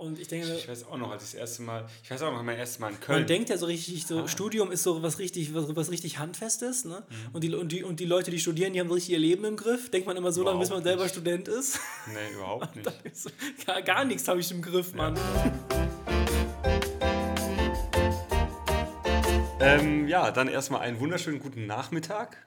Und ich denke, Ich weiß auch noch, als ich das erste Mal, ich weiß auch noch, mein erstes Mal in Köln. man denkt ja so richtig, so Studium ist so was richtig, was, was richtig Handfestes, ne? Und, die, und, die, und die Leute, die studieren, die haben so richtig ihr Leben im Griff. Denkt man immer so lange, bis man Überhaupt selber nicht. Student ist. nee, überhaupt nicht. So, gar, gar nichts habe ich im Griff, Mann. Ähm, ja, dann erstmal einen wunderschönen guten Nachmittag.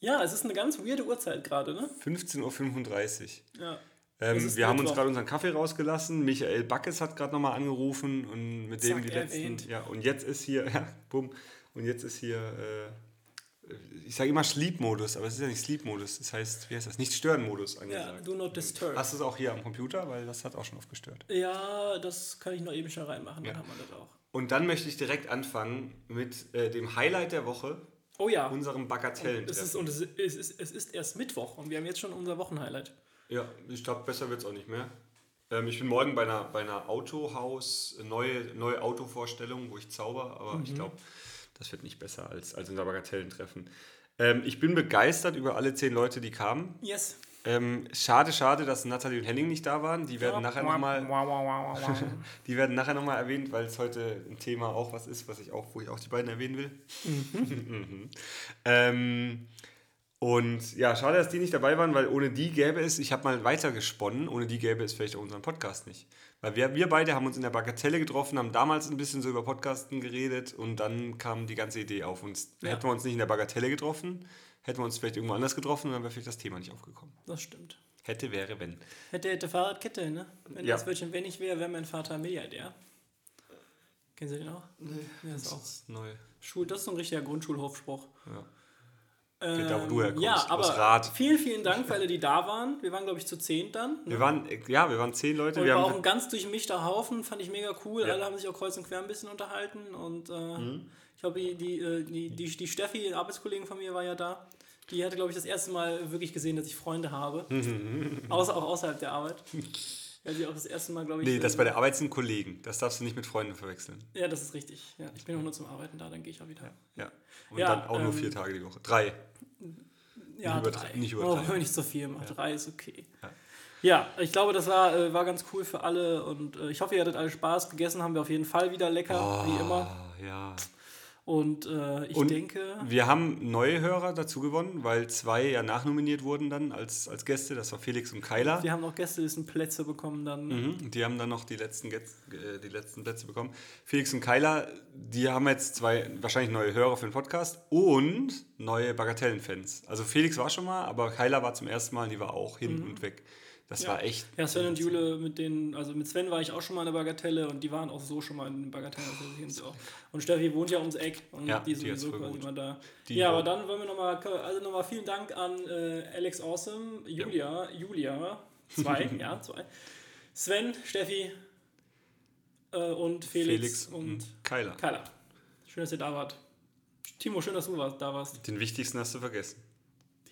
Ja, es ist eine ganz weirde Uhrzeit gerade, ne? 15.35 Uhr. Ja. Ähm, Es wir haben uns gerade unseren Kaffee rausgelassen. Michael Backes hat gerade nochmal angerufen und mit dem Zack, die letzten. erwähnt. Ja, und jetzt ist hier, ja, bumm, und jetzt ist hier, äh, ich sage immer Sleep-Modus, aber es ist ja nicht Sleep-Modus. Das heißt, wie heißt das? Nicht Stören-Modus Ja, angesagt. do not disturb. Hast du es auch hier am Computer? Weil das hat auch schon oft gestört. Ja, das kann ich noch eben schnell reinmachen, dann Ja. haben wir das auch. Und dann möchte ich direkt anfangen mit äh, dem Highlight der Woche, Oh ja. unserem Es Bagatellentreffen. ist, und es ist, es, ist, es ist erst Mittwoch und wir haben jetzt schon unser Wochenhighlight. Ja, ich glaube, besser wird es auch nicht mehr. Ähm, ich bin morgen bei einer, bei einer Autohaus, neue, neue Autovorstellung, wo ich zauber, aber ich glaube, das wird nicht besser als, als unser Bagatellentreffen. Ähm, ich bin begeistert über alle zehn Leute, die kamen. Yes. Ähm, schade, schade, dass Nathalie und Henning nicht da waren. Die werden nachher nochmal die werden nachher noch mal erwähnt, weil es heute ein Thema auch was ist, was ich auch, wo ich auch die beiden erwähnen will. Mhm. ähm, und ja, schade, dass die nicht dabei waren, weil ohne die gäbe es, ich habe mal weiter gesponnen, ohne die gäbe es vielleicht auch unseren Podcast nicht. Weil wir, wir beide haben uns in der Bagatelle getroffen, haben damals ein bisschen so über Podcasten geredet und dann kam die ganze Idee auf. Und Ja. hätten wir uns nicht in der Bagatelle getroffen, hätten wir uns vielleicht irgendwo anders getroffen, dann wäre vielleicht das Thema nicht aufgekommen. Das stimmt. Hätte, wäre, wenn. Hätte, hätte Fahrradkette, ne? Wenn Ja. das Wörtchen wenn ich wäre, wäre mein Vater Milliardär. Kennen Sie den auch? Nee. Ja, das ist auch. ist neu. Schul, das ist so ein richtiger Grundschulhofspruch. Ja. Ähm, da, wo du herkommst, Ja, aus aber Rath. vielen, vielen Dank für alle, die da waren. Wir waren, glaube ich, zu zehn dann. Ne? Wir waren, ja, wir waren zehn Leute. Und wir war auch ein ganz durchmischter Haufen, fand ich mega cool. Ja. Alle haben sich auch kreuz und quer ein bisschen unterhalten. Und äh, Mhm. ich glaube, die, die, äh, die, die, die Steffi, eine Arbeitskollegin von mir, war ja da. Die hatte, glaube ich, das erste Mal wirklich gesehen, dass ich Freunde habe. Außer, auch außerhalb der Arbeit. Weil sie auch das erste Mal, glaube ich. nee, das äh, bei der Arbeit sind Kollegen. Das darfst du nicht mit Freunden verwechseln. Ja, das ist richtig. Ja, ich bin auch nur zum Arbeiten da, dann gehe ich auch wieder. Ja. Und Ja, dann auch nur ähm, vier Tage die Woche. Drei. Ja, Nicht drei. nicht Oh, übertreiben. wenn nicht so viel macht. Drei ist okay. Ja. Ja, ich glaube, das war, äh, war ganz cool für alle und äh, ich hoffe, ihr hattet alle Spaß. Gegessen haben wir auf jeden Fall wieder lecker, wie immer. Ja. Und äh, ich Und denke, Wir haben neue Hörer dazu gewonnen, weil zwei ja nachnominiert wurden dann als, als Gäste. Das war Felix und Kyla. wir haben noch Gästelistenplätze bekommen dann. Mhm. Die haben dann noch die letzten, äh, die letzten Plätze bekommen. Felix und Kyla, die haben jetzt zwei wahrscheinlich neue Hörer für den Podcast und neue Bagatellen-Fans. Also Felix war schon mal, aber Kyla war zum ersten Mal und die war auch hin und weg. Das war echt. Ja, Sven und Jule, mit denen, also mit Sven war ich auch schon mal in der Bagatelle und die waren auch so schon mal in der Bagatelle. Also auch. Und Steffi wohnt ja ums Eck und Ja, die sind so quasi immer da. Die ja, aber dann wollen wir nochmal, also nochmal vielen Dank an äh, Alex Awesome, Julia, Julia, zwei, ja, zwei, Sven, Steffi äh, und Felix, Felix und Kyla. Kyla. Schön, dass ihr da wart. Timo, schön, dass du da warst. Den wichtigsten hast du vergessen.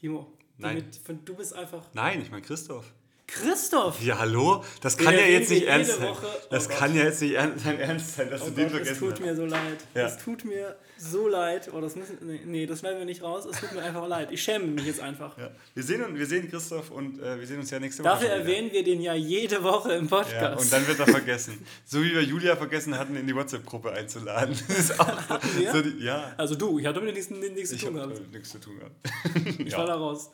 Timo, Nein. Damit, du bist einfach Nein, ich meine Christoph. Christoph! Ja, hallo? Das kann Den ja jetzt nicht ernst sein. Woche. Oh Das Gott. kann ja jetzt nicht ernst sein, ernst sein dass Oh du den Gott, es vergessen tut hast. mir so leid. Ja. Es tut mir so leid. Oh, das müssen, nee, nee, das schneiden wir nicht raus. Es tut mir einfach leid. Ich schäme mich jetzt einfach. Ja. Wir, sehen, uns- wir sehen Christoph und äh, wir sehen uns ja nächste Woche. Dafür erwähnen wir den ja jede Woche im Podcast. Ja, und dann wird er vergessen. So wie wir Julia vergessen hatten, in die WhatsApp-Gruppe einzuladen. Das ist auch so, die, ja. also du, ich hatte mit nichts, nichts zu Ich tun habe gehabt. nichts zu tun gehabt. Ich war da raus.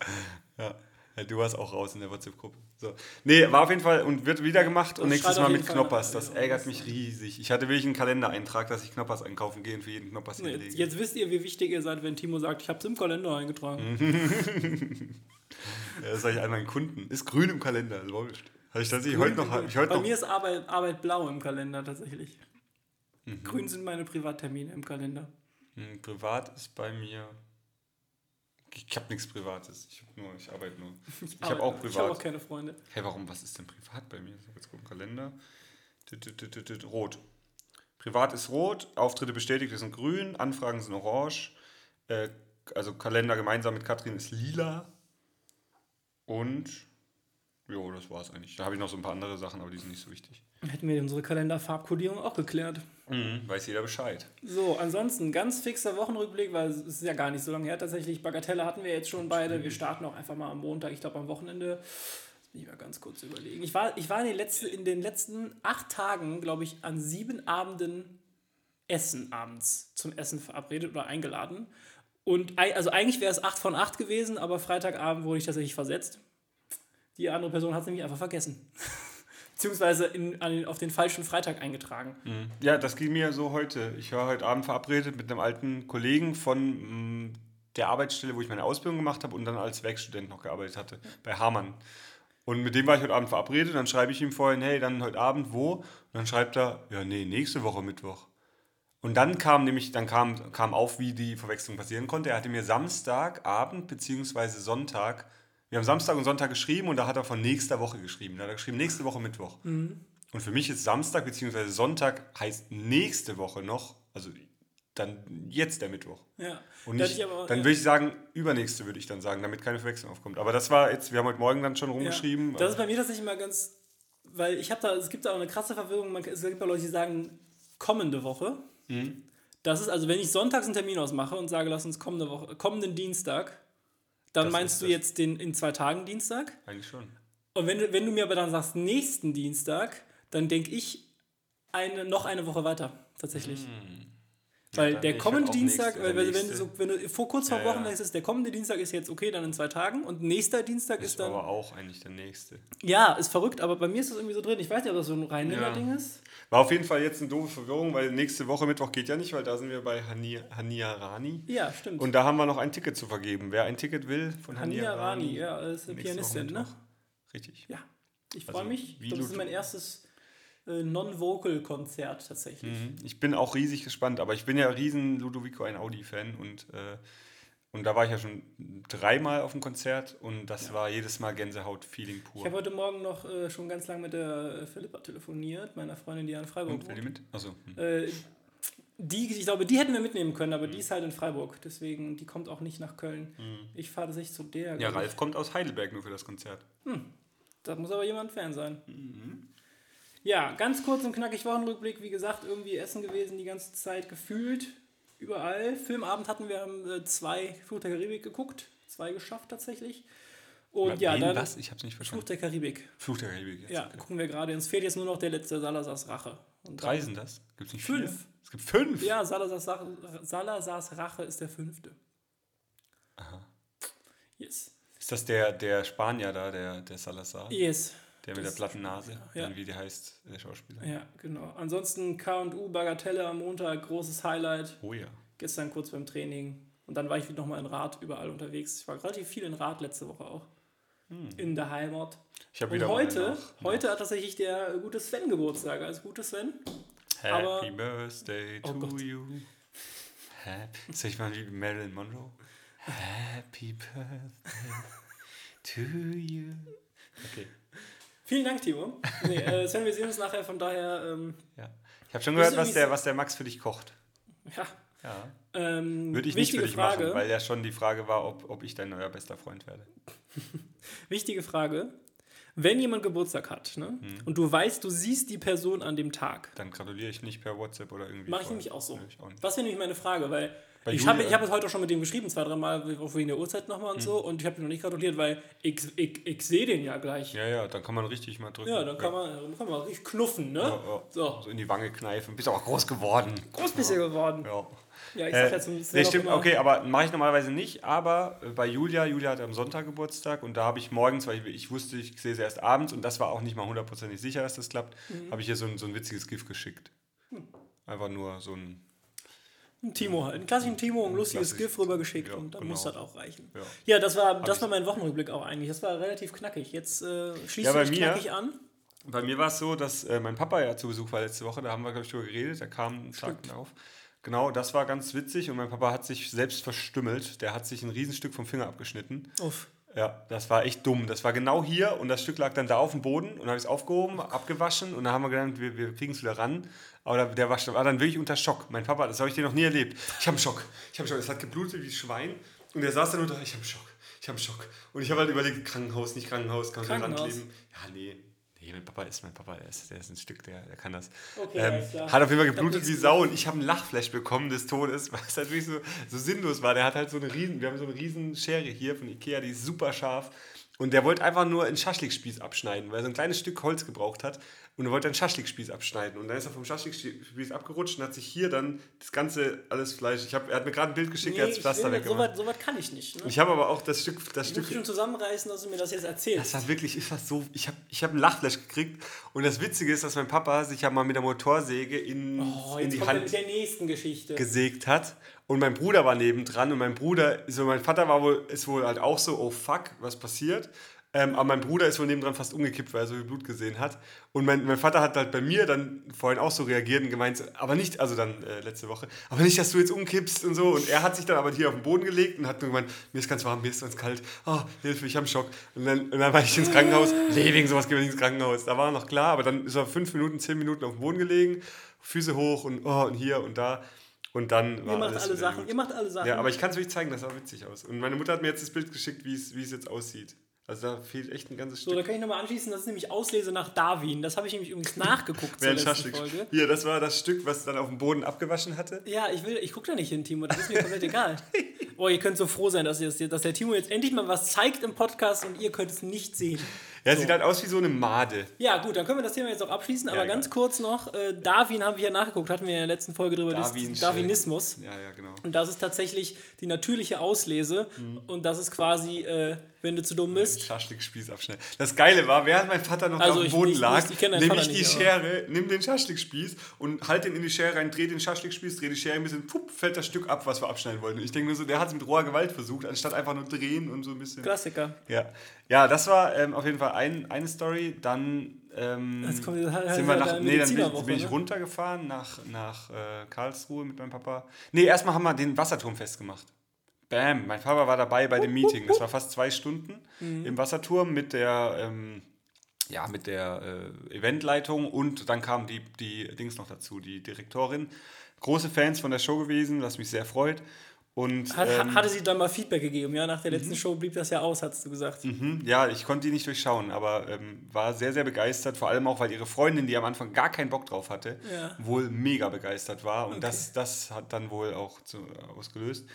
Ja. Du warst auch raus in der WhatsApp-Gruppe. So. Nee, war auf jeden Fall und wird wieder gemacht und Das nächstes Mal mit Fall Knoppers. Das ärgert mich riesig. Ich hatte wirklich einen Kalendereintrag, dass ich Knoppers einkaufen gehe und für jeden Knoppers Nee, hinlege. Jetzt, jetzt wisst ihr, wie wichtig ihr seid, wenn Timo sagt, ich habe es im Kalender eingetragen. Ja, das sage ich all meinen Kunden. Ist grün im Kalender, läuft. Habe ich tatsächlich heute noch. Hab ich heute Bei noch mir ist Arbeit, Arbeit blau im Kalender tatsächlich. Mhm. Grün sind meine Privattermine im Kalender. Hm, Privat ist bei mir. Ich habe nichts Privates. Ich, hab nur, ich arbeite nur. Ich, habe Aber auch Ich habe privat. auch keine Freunde. Hey, warum? Was ist denn privat bei mir? Ich hab jetzt gucken, Kalender. Rot. Privat ist rot, Auftritte bestätigt sind grün, Anfragen sind orange. Äh, also Kalender gemeinsam mit Katrin ist lila. Und jo, das war's eigentlich. Da habe ich noch so ein paar andere Sachen, aber die sind nicht so wichtig. Hätten wir unsere Kalenderfarbkodierung auch geklärt. Mhm, weiß jeder Bescheid. So, ansonsten ganz fixer Wochenrückblick, weil es ist ja gar nicht so lange her tatsächlich. Bagatelle hatten wir jetzt schon beide. Wir starten auch einfach mal am Montag, ich glaube am Wochenende. Ich war ganz kurz überlegen. Ich war, ich war in, den letzten, in den letzten acht Tagen, glaube ich, an sieben Abenden Essen abends zum Essen verabredet oder eingeladen. Und also eigentlich wäre es 8 von 8 gewesen, aber Freitagabend wurde ich tatsächlich versetzt. Die andere Person hat es nämlich einfach vergessen. Beziehungsweise in, an, auf den falschen Freitag eingetragen. Mhm. Ja, das ging mir so heute. Ich war heute Abend verabredet mit einem alten Kollegen von mh, mm, der Arbeitsstelle, wo ich meine Ausbildung gemacht habe und dann als Werkstudent noch gearbeitet hatte, bei Hamann. Und mit dem war ich heute Abend verabredet. Dann schreibe ich ihm vorhin, hey, dann heute Abend wo? Und dann schreibt er, ja, nee, nächste Woche Mittwoch. Und dann kam nämlich, dann kam, kam auf, wie die Verwechslung passieren konnte. Er hatte mir Samstagabend bzw. Sonntag, wir haben Samstag und Sonntag geschrieben und da hat er von nächster Woche geschrieben. Da hat er geschrieben, nächste Woche Mittwoch. Mhm. Und für mich ist Samstag bzw. Sonntag heißt nächste Woche noch, also dann jetzt der Mittwoch. Ja. Und nicht, aber, dann ja. würde ich sagen, übernächste würde ich dann sagen, damit keine Verwechslung aufkommt. Aber das war jetzt, wir haben heute Morgen dann schon rumgeschrieben. Ja. Das ist bei mir tatsächlich immer ganz, weil ich habe da, es gibt da auch eine krasse Verwirrung, man, es gibt ja Leute, die sagen kommende Woche. Mhm. Das ist also, wenn ich sonntags einen Termin ausmache und sage, lass uns kommende Woche, kommenden Dienstag, dann das meinst du das. jetzt den in zwei Tagen Dienstag? Eigentlich schon. Und wenn, wenn du mir aber dann sagst, nächsten Dienstag, dann denke ich eine, noch eine Woche weiter, tatsächlich. Mhm. Weil ja, der kommende Dienstag, nächste, wenn, wenn, du so, wenn du vor kurz vor ja, Wochen ja. denkst, der kommende Dienstag ist jetzt okay, dann in zwei Tagen und nächster Dienstag das ist dann. aber auch eigentlich der nächste. Ja, ist verrückt, aber bei mir ist das irgendwie so drin. Ich weiß nicht, ob das so ein Rheinländer-Ding ja. ist. War auf jeden Fall jetzt eine doofe Verwirrung, weil nächste Woche Mittwoch geht ja nicht, weil da sind wir bei Hania, Hania Rani. Ja, stimmt. Und da haben wir noch ein Ticket zu vergeben. Wer ein Ticket will von Hania, Hania Rani. Rani. Ja, ist eine Pianistin, ne? Richtig. Ja. Ich freue also, mich. Das ist mein erstes äh, Non-Vocal-Konzert tatsächlich. Mhm. Ich bin auch riesig gespannt, aber ich bin ja riesen Ludovico ein Audi-Fan und, äh, und da war ich ja schon dreimal auf dem Konzert und das ja. war jedes Mal Gänsehaut-Feeling pur. Ich habe heute Morgen noch äh, schon ganz lange mit der Philippa telefoniert, meiner Freundin, die in Freiburg und, wohnt. die mit? Achso. Hm. Äh, die, ich glaube, die hätten wir mitnehmen können, aber mhm. die ist halt in Freiburg. Deswegen, die kommt auch nicht nach Köln. Mhm. Ich fahre tatsächlich zu der. Ja, Ralf kommt aus Heidelberg nur für das Konzert. Hm. Da muss aber jemand Fan sein. Mhm. Ja, ganz kurz und knackig Wochenrückblick. Wie gesagt, irgendwie Essen gewesen die ganze Zeit gefühlt. Überall. Filmabend hatten wir äh, zwei Fluch der Karibik geguckt. Zwei geschafft tatsächlich. Und ja, dann. Was? Ich hab's nicht verstanden. Fluch der Karibik. Fluch der Karibik. Jetzt. Ja, okay. gucken wir gerade. Uns fehlt jetzt nur noch der letzte Salazars Rache. Und Drei sind das? Gibt's nicht fünf? Vier? Es gibt fünf? Ja, Salazars, Salazars Rache ist der fünfte. Aha. Yes. Ist das der, der Spanier da, der, der Salazar? Yes. Der mit der platten Nase, ja. wie der heißt, der Schauspieler. Ja, genau. Ansonsten KU Bagatelle am Montag, großes Highlight. Oh ja. Gestern kurz beim Training. Und dann war ich nochmal in Rad überall unterwegs. Ich war relativ viel in Rad letzte Woche auch. Hm. In der Heimat. Ich habe wieder heute, nach, heute hat tatsächlich der gute Sven Geburtstag. Also gute Sven. Happy Aber, Birthday oh to Gott. you. Soll ich mal wie Marilyn Monroe? Happy Birthday to you. Okay. Vielen Dank, Timo. Nee, äh, Sven, wir sehen uns nachher, von daher. Ähm, ja. Ich habe schon gehört, was der, was der Max für dich kocht. Ja. ja. Ähm, Würde ich nicht für dich Frage, machen, weil ja schon die Frage war, ob, ob ich dein neuer bester Freund werde. wichtige Frage. Wenn jemand Geburtstag hat ne, hm. und du weißt, du siehst die Person an dem Tag. Dann gratuliere ich nicht per WhatsApp oder irgendwie. Mache ich nämlich auch so. Nee, auch das wäre nämlich meine Frage, weil bei ich habe ich hab es heute auch schon mit dem geschrieben, zwei, drei Mal, auch wegen der Uhrzeit nochmal und mhm. so. Und ich habe ihn noch nicht gratuliert, weil ich, ich, ich sehe den ja gleich. Ja, ja, dann kann man richtig mal drücken. Ja, dann kann, ja. Man, dann kann man richtig knuffen, ne? Ja, ja. So. so in die Wange kneifen. Bist auch groß geworden. Groß bist du geworden. Ja. Ja, ich sag äh, jetzt nee, stimmt, okay, aber mache ich normalerweise nicht. Aber äh, bei Julia, Julia hat am Sonntag Geburtstag und da habe ich morgens, weil ich, ich wusste, ich sehe sie erst abends und das war auch nicht mal hundertprozentig sicher, dass das klappt, mhm. habe ich ihr so ein, so ein witziges Gift geschickt. Mhm. Einfach nur so ein ein Timo halt. Einen klassischen Timo, ein lustiges GIF rübergeschickt ja, und dann genau. muss das auch reichen. Ja, ja das war, das war mein Wochenrückblick auch eigentlich. Das war relativ knackig. Jetzt äh, schließt ja, knackig an. Bei mir war es so, dass äh, mein Papa ja zu Besuch war letzte Woche. Da haben wir, glaube ich, drüber geredet. Der kam einen Tag darauf. Genau, das war ganz witzig und mein Papa hat sich selbst verstümmelt. Der hat sich ein Riesenstück vom Finger abgeschnitten. Uff. Ja, das war echt dumm. Das war genau hier und das Stück lag dann da auf dem Boden und dann habe ich es aufgehoben, abgewaschen und dann haben wir gedacht, wir, wir kriegen es wieder ran. Aber der war, war, dann wirklich unter Schock. Mein Papa, das habe ich dir noch nie erlebt. Ich habe einen Schock. Ich habe Schock. Es hat geblutet wie Schwein und er saß dann unter, ich habe einen Schock. Ich habe einen Schock. Und ich habe halt überlegt, Krankenhaus, nicht Krankenhaus, kann Krankenhaus. Rand Ja, nee, Nee, mein Papa ist mein Papa, der ist, der ist ein Stück, der, der kann das. Okay, ähm, hat auf jeden Fall geblutet wie Sau und ich habe einen Lachflash bekommen des Todes, weil es natürlich so, so sinnlos war. Der hat halt so eine riesen, wir haben so eine riesen Schere hier von Ikea, die ist super scharf Und der wollte einfach nur einen Schaschlikspieß abschneiden, weil er so ein kleines Stück Holz gebraucht hat. Und er wollte einen Schaschlikspieß abschneiden. Und dann ist er vom Schaschlikspieß abgerutscht und hat sich hier dann das ganze, alles Fleisch. Ich hab, er hat mir gerade ein Bild geschickt, nee, er hat das Pflaster weggemacht. So weit kann ich nicht. Ne? Ich habe aber auch das Stück. Das ich Stück muss schon zusammenreißen, dass du mir das jetzt erzählst. Das war wirklich, ist das so. Ich habe ich hab ein Lachfleisch gekriegt. Und das Witzige ist, dass mein Papa sich ja mal mit der Motorsäge in, oh, in die Hand der nächsten Geschichte. gesägt hat. Und mein Bruder war nebendran und mein Bruder, so mein Vater war wohl, ist wohl halt auch so, oh fuck, was passiert? Ähm, aber mein Bruder ist wohl nebendran fast umgekippt, weil er so viel Blut gesehen hat. Und mein, mein Vater hat halt bei mir dann vorhin auch so reagiert und gemeint, aber nicht, also dann äh, letzte Woche, aber nicht, dass du jetzt umkippst und so. Und er hat sich dann aber hier auf den Boden gelegt und hat nur gemeint, mir ist ganz warm, mir ist ganz kalt, oh, Hilfe, ich habe einen Schock. Und dann, und dann war ich ins Krankenhaus, nee, wegen sowas gehen wir nicht ins Krankenhaus. Da war noch klar, aber dann ist er fünf Minuten, zehn Minuten auf dem Boden gelegen, Füße hoch und, oh, und hier und da. Und dann ihr macht alle Sachen, gut. ihr macht alle Sachen. Ja, aber ich kann es euch zeigen, das sah witzig aus. Und meine Mutter hat mir jetzt das Bild geschickt, wie es jetzt aussieht. Also da fehlt echt ein ganzes Stück. So, da kann ich nochmal anschließen, das ist nämlich Auslese nach Darwin. Das habe ich nämlich übrigens nachgeguckt zur letzten Folge. Hier, das war das Stück, was dann auf dem Boden abgewaschen hatte. Ja, ich, ich gucke da nicht hin, Timo. Das ist mir komplett egal. Boah, ihr könnt so froh sein, dass, ihr, dass der Timo jetzt endlich mal was zeigt im Podcast und ihr könnt es nicht sehen. Ja, so. sieht halt aus wie so eine Made. Ja, gut, dann können wir das Thema jetzt auch abschließen. Ja, aber ganz kurz noch, äh, Darwin haben wir ja nachgeguckt, hatten wir in der letzten Folge drüber, Darwin Darwinismus. Ja, ja, genau. Und das ist tatsächlich die natürliche Auslese. Mhm. Und das ist quasi, äh, wenn du zu dumm bist. Schaschlikspieß abschneiden. Das Geile war, während mein Vater noch also auf dem Boden nicht, lag, nehme ich die nicht, Schere, nimm den Schaschlikspieß und halt den in die Schere rein, dreh den Schaschlikspieß, dreh die Schere ein bisschen, pupp, fällt das Stück ab, was wir abschneiden wollten. Ich denke nur so, der hat es mit roher Gewalt versucht, anstatt einfach nur drehen und so ein bisschen. Klassiker. Ja, ja das war ähm, auf jeden Fall ein, eine Story. Dann ähm, kommt, sind wir nach, nee, dann bin, bin ich ne? runtergefahren nach, nach äh, Karlsruhe mit meinem Papa. Nee, erstmal haben wir den Wasserturm festgemacht. Bam, mein Papa war dabei bei dem Meeting. Das war fast zwei Stunden mhm. im Wasserturm mit der, ähm, ja, mit der äh, Eventleitung und dann kam die, die Dings noch dazu, die Direktorin. Große Fans von der Show gewesen, was mich sehr freut. Und, Hat, ähm, hatte sie dann mal Feedback gegeben, ja? Nach der letzten mhm. Show blieb das ja aus, hast du gesagt. Mhm. Ja, ich konnte die nicht durchschauen, aber ähm, war sehr, sehr begeistert, vor allem auch, weil ihre Freundin, die am Anfang gar keinen Bock drauf hatte, ja. wohl mega begeistert war. Und okay. das, das hat dann wohl auch zu, ausgelöst.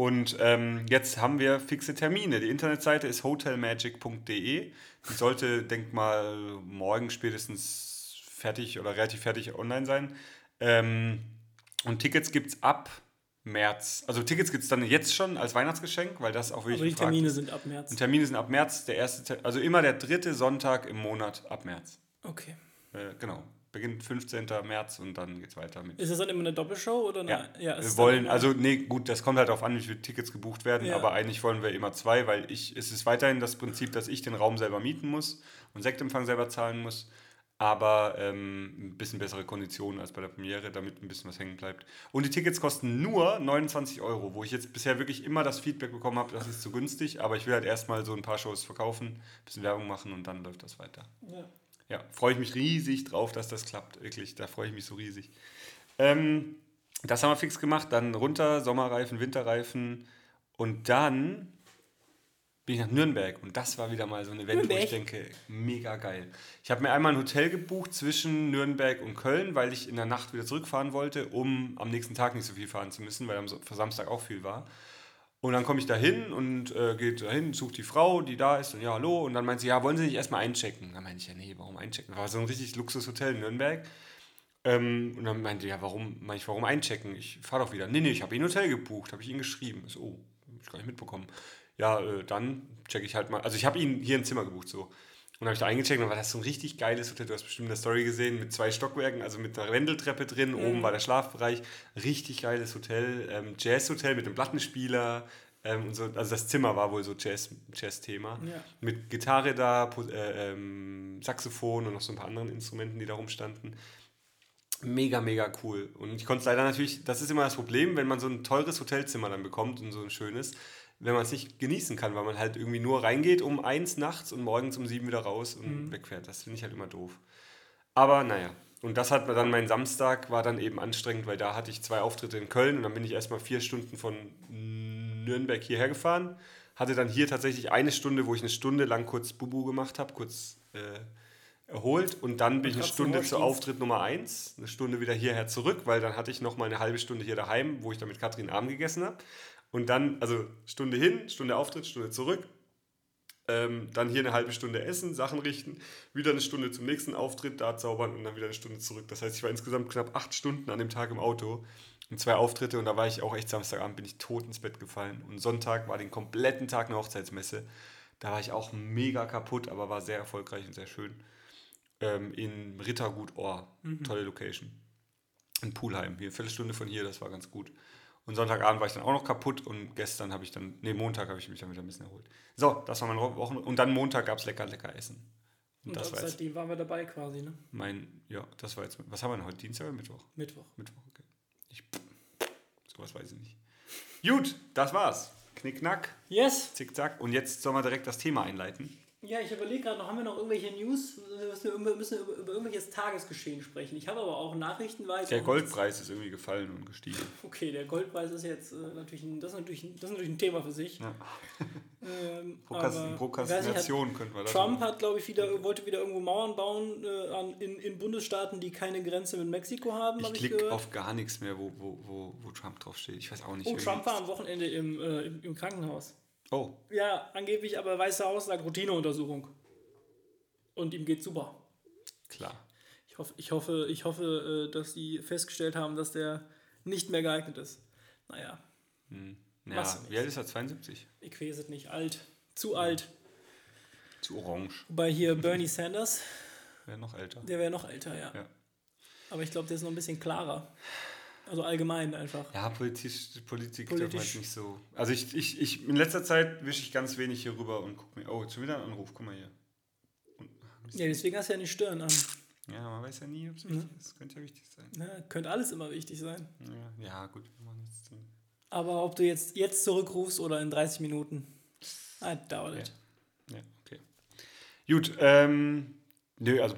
Und ähm, jetzt haben wir fixe Termine. Die Internetseite ist hotelmagic.de. Die sollte, denk mal, morgen spätestens fertig oder relativ fertig online sein. Ähm, und Tickets gibt es ab März. Also Tickets gibt es dann jetzt schon als Weihnachtsgeschenk, weil das auch wirklich. Aber die Termine ist. sind ab März. Und Termine sind ab März. Der erste, also immer der dritte Sonntag im Monat ab März. Okay. Äh, genau beginnt 15. März und dann geht es weiter mit. Ist das dann immer eine Doppelshow oder eine? Ja, ja wir wollen, also nee, gut, das kommt halt darauf an, wie viele Tickets gebucht werden, ja. aber eigentlich wollen wir immer zwei, weil ich, es ist weiterhin das Prinzip, dass ich den Raum selber mieten muss und Sektempfang selber zahlen muss, aber ähm, ein bisschen bessere Konditionen als bei der Premiere, damit ein bisschen was hängen bleibt. Und die Tickets kosten nur 29 Euro, wo ich jetzt bisher wirklich immer das Feedback bekommen habe, das ist zu günstig, aber ich will halt erstmal so ein paar Shows verkaufen, ein bisschen Werbung machen und dann läuft das weiter. Ja. Ja, freue ich mich riesig drauf, dass das klappt. Wirklich, da freue ich mich so riesig. Ähm, das haben wir fix gemacht. Dann runter, Sommerreifen, Winterreifen. Und dann bin ich nach Nürnberg. Und das war wieder mal so ein Event, Nürnberg. wo ich denke, mega geil. Ich habe mir einmal ein Hotel gebucht zwischen Nürnberg und Köln, weil ich in der Nacht wieder zurückfahren wollte, um am nächsten Tag nicht so viel fahren zu müssen, weil am Samstag auch viel war. Und dann komme ich da hin und äh, geht dahin, sucht die Frau, die da ist und ja, hallo. Und dann meint sie, ja, wollen Sie nicht erstmal einchecken? Dann meinte ich, ja, nee, warum einchecken? War so ein richtig Luxushotel in Nürnberg. Ähm, und dann meinte ja, warum, meine ich, warum einchecken? Ich fahre doch wieder. Nee, nee, ich habe Ihnen ein Hotel gebucht, habe ich Ihnen geschrieben. Ich so, oh, hab ich gar nicht mitbekommen. Ja, äh, dann checke ich halt mal. Also ich habe Ihnen hier ein Zimmer gebucht, so. Und habe ich da eingecheckt und war das so ein richtig geiles Hotel. Du hast bestimmt in der Story gesehen, mit zwei Stockwerken, also mit einer Wendeltreppe drin. Mhm. Oben war der Schlafbereich. Richtig geiles Hotel. Ähm, Jazzhotel mit einem Plattenspieler. Ähm, so, also das Zimmer war wohl so Jazz, Jazz-Thema. Ja. Mit Gitarre da, äh, ähm, Saxophon und noch so ein paar anderen Instrumenten, die da rumstanden. Mega, mega cool. Und ich konnte es leider natürlich, das ist immer das Problem, wenn man so ein teures Hotelzimmer dann bekommt und so ein schönes, wenn man es nicht genießen kann, weil man halt irgendwie nur reingeht um eins nachts und morgens um sieben wieder raus und mhm. wegfährt. Das finde ich halt immer doof. Aber naja. Und das hat dann mein Samstag, war dann eben anstrengend, weil da hatte ich zwei Auftritte in Köln und dann bin ich erstmal vier Stunden von Nürnberg hierher gefahren. Hatte dann hier tatsächlich eine Stunde, wo ich eine Stunde lang kurz Bubu gemacht habe, kurz äh, erholt. Und dann bin ich eine Stunde zu Auftritt Nummer 1, eine Stunde wieder hierher zurück, weil dann hatte ich noch mal eine halbe Stunde hier daheim, wo ich dann mit Katrin Abend gegessen habe. Und dann, also Stunde hin, Stunde Auftritt, Stunde zurück. Ähm, dann hier eine halbe Stunde essen, Sachen richten, wieder eine Stunde zum nächsten Auftritt, da zaubern und dann wieder eine Stunde zurück. Das heißt, ich war insgesamt knapp acht Stunden an dem Tag im Auto und zwei Auftritte und da war ich auch echt Samstagabend, bin ich tot ins Bett gefallen. Und Sonntag war den kompletten Tag eine Hochzeitsmesse. Da war ich auch mega kaputt, aber war sehr erfolgreich und sehr schön. Ähm, in Rittergut Ohr, mhm. tolle Location. In Pulheim, hier eine Viertelstunde von hier, das war ganz gut. Und Sonntagabend war ich dann auch noch kaputt und gestern habe ich dann, nee, Montag habe ich mich dann wieder ein bisschen erholt. So, das war mein Wochen. Und dann Montag gab es lecker, lecker Essen. Und, und das war seitdem waren wir dabei quasi, ne? Mein, ja, das war jetzt, was haben wir denn heute? Dienstag oder Mittwoch? Mittwoch. Mittwoch, okay. Ich, sowas weiß ich nicht. Gut, das war's. Knickknack. Yes. Zickzack. Und jetzt sollen wir direkt das Thema einleiten. Ja, ich überlege gerade noch, haben wir noch irgendwelche News? Wir müssen über, über irgendwelches Tagesgeschehen sprechen. Ich habe aber auch Nachrichten weiter. Der Goldpreis ist irgendwie gefallen und gestiegen. Okay, der Goldpreis ist jetzt äh, natürlich, ein, das ist natürlich, das ist natürlich ein Thema für sich. Ja. Ähm, Prokrastination könnte man das Trump hat, glaube ich, wieder, wollte wieder irgendwo Mauern bauen äh, an, in, in Bundesstaaten, die keine Grenze mit Mexiko haben. Ich hab klicke auf gar nichts mehr, wo, wo, wo, wo Trump draufsteht. Ich weiß auch nicht. Oh, Trump war am Wochenende im, äh, im, im Krankenhaus. Oh. Ja, angeblich aber Weiße Haus sagt Routineuntersuchung. Und ihm geht super. Klar. Ich hoffe, ich hoffe, ich hoffe, äh, dass sie festgestellt haben, dass der nicht mehr geeignet ist. Naja. Hm. Ja, wie alt ist er? 72? Ich weiß es nicht. Alt. Zu ja. alt. Zu orange. Wobei hier Bernie Sanders. Wäre noch älter. Der wäre noch älter, ja. ja. Aber ich glaube, der ist noch ein bisschen klarer. Also allgemein einfach. Ja, politisch, Politik Politisch. darf man nicht so. Also ich, ich, ich in letzter Zeit wische ich ganz wenig hier rüber und gucke mir. Oh, jetzt wieder ein Anruf, guck mal hier. Und, ja, deswegen hast du ja nicht Stören an. Ja, man weiß ja nie, ob es wichtig mhm. ist. Könnte ja wichtig sein. Ja, könnte alles immer wichtig sein. Ja, ja gut, wir machen nichts tun. Aber ob du jetzt, jetzt zurückrufst oder in 30 Minuten, I doubt it. Ja, ja okay. Gut, ähm, nö, also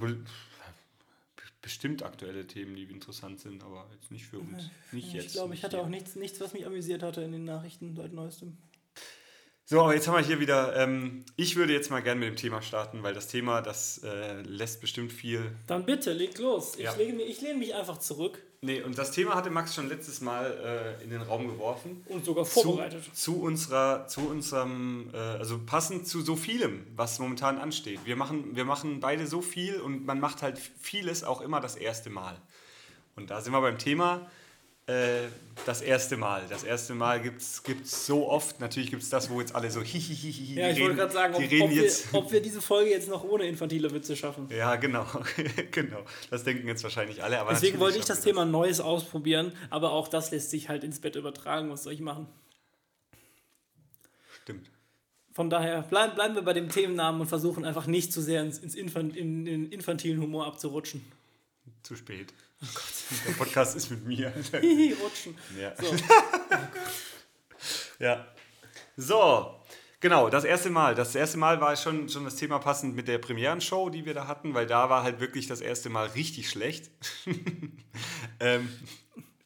bestimmt aktuelle Themen, die interessant sind, aber jetzt nicht für uns. Nicht ich jetzt. Ich glaube, ich hatte hier. auch nichts, nichts, was mich amüsiert hatte in den Nachrichten seit neuestem. So, aber jetzt haben wir hier wieder, ähm, ich würde jetzt mal gerne mit dem Thema starten, weil das Thema, das äh, lässt bestimmt viel. Dann bitte, leg los. Ich, ja. lege, ich lehne mich einfach zurück. Nee, und das Thema hatte Max schon letztes Mal äh, in den Raum geworfen. Und sogar vorbereitet. Zu, zu unserer, zu unserem, äh, also passend zu so vielem, was momentan ansteht. Wir machen, wir machen beide so viel und man macht halt vieles auch immer das erste Mal. Und da sind wir beim Thema äh, das erste Mal. Das erste Mal gibt es so oft. Natürlich gibt es das, wo jetzt alle so hihihihi. Ja, ich wollte gerade sagen, ob, ob, wir, ob, wir, diese Folge jetzt noch ohne infantile Witze schaffen. Ja, genau. genau. Das denken jetzt wahrscheinlich alle. Deswegen wollte ich das Thema das. Neues ausprobieren, aber auch das lässt sich halt ins Bett übertragen. Was soll ich machen? Stimmt. Von daher bleiben, bleiben wir bei dem Themennamen und versuchen einfach nicht zu sehr ins, ins Infant, in den infantilen Humor abzurutschen. Zu spät. Oh Gott. Der Podcast ist mit mir. Hihi, rutschen. Ja. So. ja. So, genau, das erste Mal. Das erste Mal war schon, schon das Thema passend mit der Premierenshow, die wir da hatten, weil da war halt wirklich das erste Mal richtig schlecht. ähm,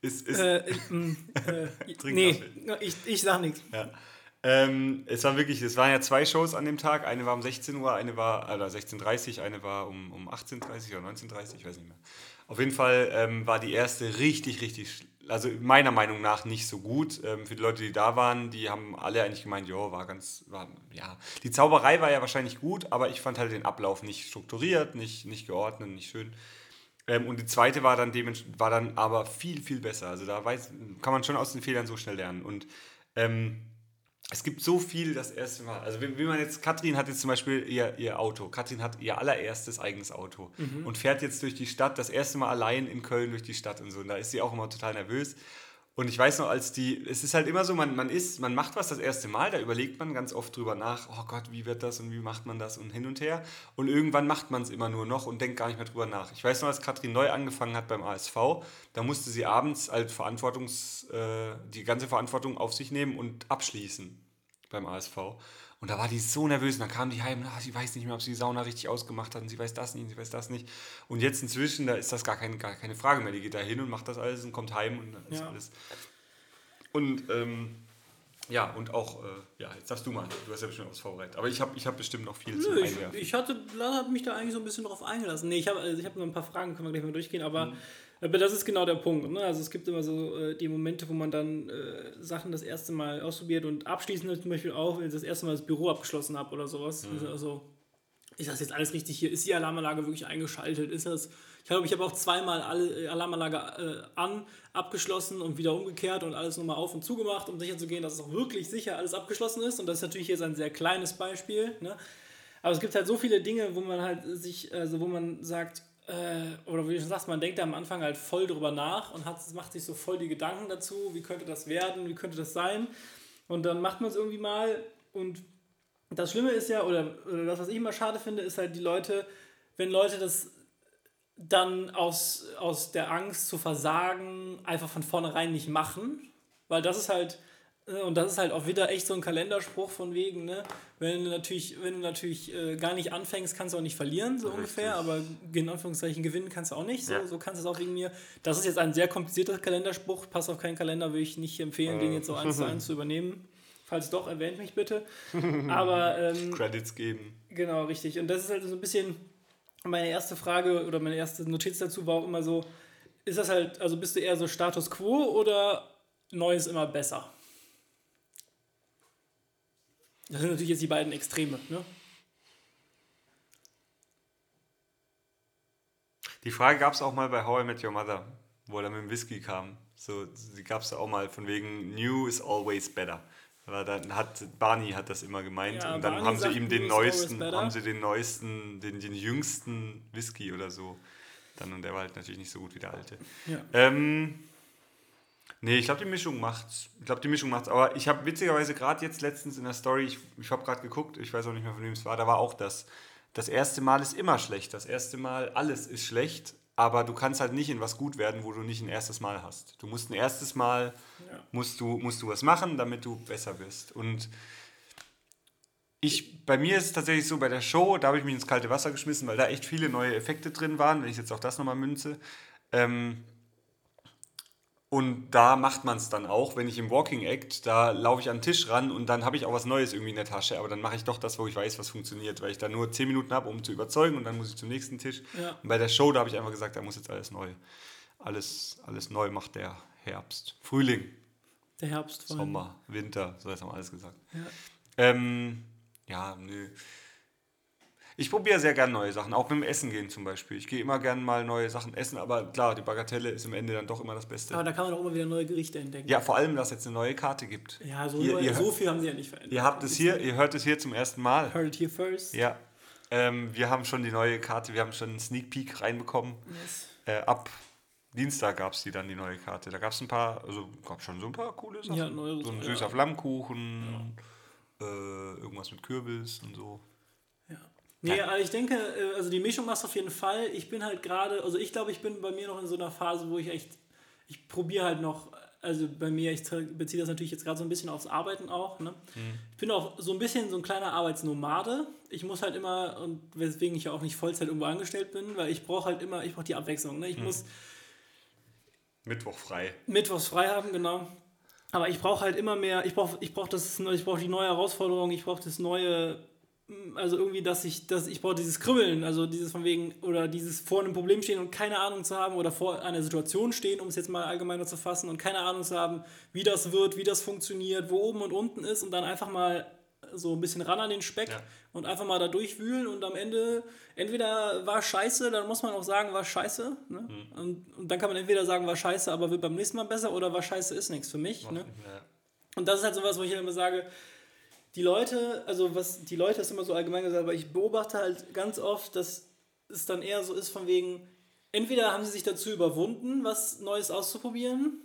ist, ist äh, äh, nee, ich, ich sag nichts. Ja. Ähm, es war wirklich, es waren ja zwei Shows an dem Tag. Eine war um 16 Uhr, eine war, oder 16.30 Uhr, eine war um, um 18.30 Uhr oder 19.30 Uhr, ich weiß nicht mehr. Auf jeden Fall ähm, war die erste richtig, richtig, also meiner Meinung nach nicht so gut. Ähm, für die Leute, die da waren, die haben alle eigentlich gemeint, ja, war ganz, war, ja. Die Zauberei war ja wahrscheinlich gut, aber ich fand halt den Ablauf nicht strukturiert, nicht, nicht geordnet, nicht schön. Ähm, und die zweite war dann, war dann aber viel, viel besser. Also da weiß, kann man schon aus den Fehlern so schnell lernen. Und ähm, es gibt so viel das erste Mal. Also wie, wie man jetzt, Katrin hat jetzt zum Beispiel ihr, ihr Auto. Katrin hat ihr allererstes eigenes Auto mhm. und fährt jetzt durch die Stadt, das erste Mal allein in Köln durch die Stadt und so. Und da ist sie auch immer total nervös. Und ich weiß noch, als die, es ist halt immer so, man, man ist, man macht was das erste Mal, da überlegt man ganz oft drüber nach, oh Gott, wie wird das und wie macht man das und hin und her. Und irgendwann macht man es immer nur noch und denkt gar nicht mehr drüber nach. Ich weiß noch, als Katrin neu angefangen hat beim ASV, da musste sie abends als Verantwortungs, äh, die ganze Verantwortung auf sich nehmen und abschließen beim ASV. Und da war die so nervös. Und dann kam die heim, ah, sie weiß nicht mehr, ob sie die Sauna richtig ausgemacht hat und sie weiß das nicht, sie weiß das nicht. Und jetzt inzwischen, da ist das gar, kein, gar keine Frage mehr. Die geht da hin und macht das alles und kommt heim und dann ist ja. alles. Und ähm, Ja, und auch, äh, ja, jetzt darfst du mal, du hast ja bestimmt was vorbereitet. Aber ich habe ich hab bestimmt noch viel zu Einwerfen. Ich, ich hatte, habe mich da eigentlich so ein bisschen drauf eingelassen. Nee, ich habe also hab noch ein paar Fragen, können wir gleich mal durchgehen, aber, mhm. Aber das ist genau der Punkt. Ne? Also es gibt immer so äh, die Momente, wo man dann äh, Sachen das erste Mal ausprobiert und abschließend zum Beispiel auch, wenn ich das erste Mal das Büro abgeschlossen habe oder sowas. Mhm. Also, ist das jetzt alles richtig hier? Ist die Alarmanlage wirklich eingeschaltet? Ist das ich glaube, ich habe auch zweimal alle äh, Alarmanlage äh, an, abgeschlossen und wieder umgekehrt und alles nochmal auf und zugemacht, um sicher zu gehen, dass es auch wirklich sicher alles abgeschlossen ist. Und das ist natürlich jetzt ein sehr kleines Beispiel. Ne? Aber es gibt halt so viele Dinge, wo man halt sich, also wo man sagt, äh, oder wie du schon sagst, man denkt da am Anfang halt voll drüber nach und hat, macht sich so voll die Gedanken dazu, wie könnte das werden, wie könnte das sein. Und dann macht man es irgendwie mal und das Schlimme ist ja, oder, oder das, was ich immer schade finde, ist halt die Leute, wenn Leute das dann aus, aus der Angst zu versagen einfach von vornherein nicht machen, weil das ist halt und das ist halt auch wieder echt so ein Kalenderspruch von wegen, ne? Wenn du natürlich, wenn du natürlich äh, gar nicht anfängst, kannst du auch nicht verlieren, so Richtig. ungefähr, aber in Anführungszeichen gewinnen kannst du auch nicht, so, ja. so kannst du es auch wegen mir. Das ist jetzt ein sehr komplizierter Kalenderspruch, passt auf keinen Kalender, würde ich nicht empfehlen, äh. den jetzt so eins zu eins zu übernehmen. Falls doch, erwähnt mich bitte. Aber ähm, Credits geben. Genau, richtig. Und das ist halt so ein bisschen meine erste Frage oder meine erste Notiz dazu war auch immer so, ist das halt, also bist du eher so Status quo oder Neues immer besser? Das sind natürlich jetzt die beiden Extreme, ne? Die Frage gab es auch mal bei How I Met Your Mother, wo er mit dem Whisky kam. So, die gab es auch mal von wegen New is always better. Aber dann hat Barney hat das immer gemeint ja, und dann Barney haben sie ihm den neuesten, haben sie den neuesten, den, den jüngsten Whisky oder so. Dann und der war halt natürlich nicht so gut wie der alte. Ja. Ähm, nee, ich glaube die Mischung macht's. Ich glaube die Mischung macht's. Aber ich habe witzigerweise gerade jetzt letztens in der Story, ich, ich habe gerade geguckt, ich weiß auch nicht mehr von wem es war, da war auch das. Das erste Mal ist immer schlecht. Das erste Mal alles ist schlecht aber du kannst halt nicht in was gut werden, wo du nicht ein erstes Mal hast. Du musst ein erstes Mal, ja. musst, du, musst du was machen, damit du besser wirst. Und ich, bei mir ist es tatsächlich so, bei der Show, da habe ich mich ins kalte Wasser geschmissen, weil da echt viele neue Effekte drin waren, wenn ich jetzt auch das nochmal münze. Ähm, und da macht man es dann auch, wenn ich im Walking Act, da laufe ich an den Tisch ran und dann habe ich auch was Neues irgendwie in der Tasche, aber dann mache ich doch das, wo ich weiß, was funktioniert, weil ich da nur 10 Minuten habe, um zu überzeugen und dann muss ich zum nächsten Tisch. Ja. Und bei der Show, da habe ich einfach gesagt, da muss jetzt alles neu. Alles, alles neu macht der Herbst. Frühling. Der Herbst. Sommer, Winter, so jetzt haben wir alles gesagt. Ja, ähm, ja nö. Ich probiere sehr gerne neue Sachen, auch mit dem Essen gehen zum Beispiel. Ich gehe immer gerne mal neue Sachen essen, aber klar, die Bagatelle ist am Ende dann doch immer das Beste. Aber da kann man auch immer wieder neue Gerichte entdecken. Ja, vor allem, dass es jetzt eine neue Karte gibt. Ja, so, ihr, ihr, so viel haben sie ja nicht verändert. Ihr habt es hier, ihr hört es hier zum ersten Mal. Heard it here first. Ja. Ähm, wir haben schon die neue Karte, wir haben schon einen Sneak Peek reinbekommen. Yes. Äh, ab Dienstag gab es die dann, die neue Karte. Da gab es ein paar, also gab schon so ein paar coole Sachen. Ja, neue, so ein süßer ja. Flammkuchen, ja. Äh, irgendwas mit Kürbis und so. Nee, also ich denke, äh, also die Mischung machst auf jeden Fall. Ich bin halt gerade, also ich glaube, ich bin bei mir noch in so einer Phase, wo ich echt, ich probiere halt noch, also bei mir, ich beziehe das natürlich jetzt gerade so ein bisschen aufs Arbeiten auch. Ne? Mhm. Ich bin auch so ein bisschen so ein kleiner Arbeitsnomade. Ich muss halt immer, und weswegen ich ja auch nicht Vollzeit irgendwo angestellt bin, weil ich brauche halt immer, ich brauche die Abwechslung. Ne? Ich mhm. muss Mittwoch frei. Mittwochs frei haben, genau. Aber ich brauche halt immer mehr, ich brauche ich brauch das, ich brauche die neue Herausforderung, ich brauche das neue also irgendwie, dass ich, dass ich brauche dieses Kribbeln, also dieses von wegen, oder dieses vor einem Problem stehen und keine Ahnung zu haben oder vor einer Situation stehen, um es jetzt mal allgemeiner zu fassen und keine Ahnung zu haben, wie das wird, wie das funktioniert, wo oben und unten ist und dann einfach mal so ein bisschen ran an den Speck ja. und einfach mal da durchwühlen und am Ende entweder war scheiße, dann muss man auch sagen, war scheiße. Ne? Mhm. Und, und, dann kann man entweder sagen, war scheiße, aber wird beim nächsten Mal besser oder war scheiße, ist nichts für mich. Ne? Ja. Und das ist halt sowas, wo ich immer sage, die Leute, also was die Leute ist immer so allgemein gesagt, aber ich beobachte halt ganz oft, dass es dann eher so ist von wegen, entweder haben sie sich dazu überwunden, was Neues auszuprobieren,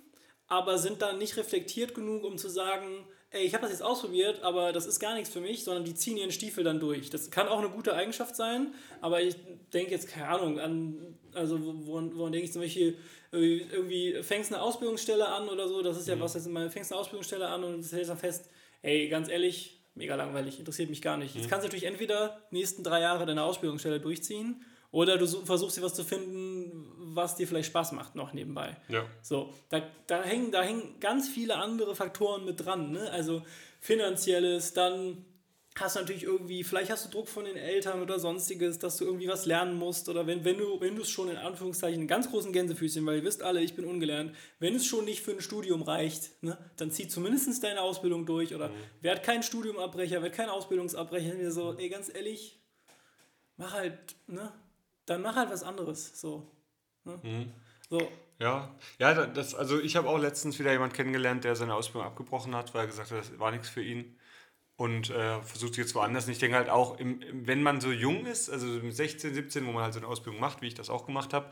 aber sind dann nicht reflektiert genug, um zu sagen, ey, ich habe das jetzt ausprobiert, aber das ist gar nichts für mich, sondern die ziehen ihren Stiefel dann durch. Das kann auch eine gute Eigenschaft sein, aber ich denke jetzt, keine Ahnung, an, also woran, woran denke ich zum Beispiel, irgendwie fängst eine Ausbildungsstelle an oder so, das ist ja mhm. was, jetzt fängst eine Ausbildungsstelle an und stellst dann fest, ey, ganz ehrlich, mega langweilig, interessiert mich gar nicht. Jetzt mhm. kannst du natürlich entweder die nächsten drei Jahre deine Ausbildungsstelle durchziehen Oder du versuchst dir was zu finden, was dir vielleicht Spaß macht noch nebenbei. Ja. So, da, da, hängen, da hängen ganz viele andere Faktoren mit dran. Ne? Also finanzielles, dann hast du natürlich irgendwie, vielleicht hast du Druck von den Eltern oder sonstiges, dass du irgendwie was lernen musst oder wenn, wenn du wenn es schon in Anführungszeichen ganz großen Gänsefüßchen, weil ihr wisst alle, ich bin ungelernt, wenn es schon nicht für ein Studium reicht, ne, dann zieh zumindest deine Ausbildung durch oder mhm. werd kein Studiumabbrecher, werd kein Ausbildungsabbrecher, mir so, ey, ganz ehrlich, mach halt, ne, dann mach halt was anderes, so. Ne? Mhm. So. Ja, ja, das, also ich habe auch letztens wieder jemanden kennengelernt, der seine Ausbildung abgebrochen hat, weil er gesagt hat, das war nichts für ihn und äh, versucht jetzt woanders. Und ich denke halt auch, im, wenn man so jung ist, also 16, 17, wo man halt so eine Ausbildung macht, wie ich das auch gemacht habe,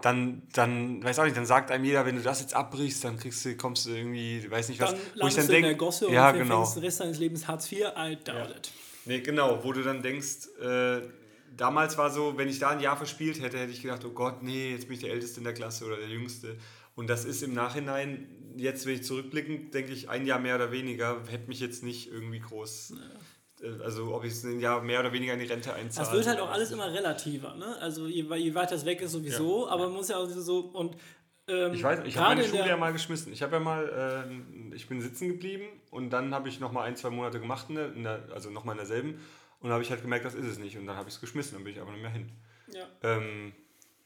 dann, dann, weiß auch nicht, dann sagt einem jeder, wenn du das jetzt abbrichst, dann kriegst du, kommst du irgendwie, weiß nicht was, dann wo ich dann denke, in der Gosse ja, und genau. den Rest deines Lebens Hartz IV, I doubt ja. it. Nee, genau, wo du dann denkst, äh, damals war so, wenn ich da ein Jahr verspielt hätte, hätte ich gedacht, oh Gott, nee, jetzt bin ich der Älteste in der Klasse oder der Jüngste. Und das ist im Nachhinein, jetzt, wenn ich zurückblicken, denke ich, ein Jahr mehr oder weniger hätte mich jetzt nicht irgendwie groß. Ja. Äh, also, ob ich es ein Jahr mehr oder weniger in die Rente einzahle. Das wird halt auch alles immer relativer, ne? Also, je, je weiter es weg ist, sowieso, ja. aber man muss ja auch so. Und, ähm, ich weiß, ich habe meine Schule ja mal geschmissen. Ich habe ja mal, äh, ich bin sitzen geblieben und dann habe ich noch mal ein, zwei Monate gemacht, in der, in der, also noch mal in derselben. Und habe ich halt gemerkt, das ist es nicht. Und dann habe ich es geschmissen, dann bin ich aber nicht mehr hin. Ja. Ähm,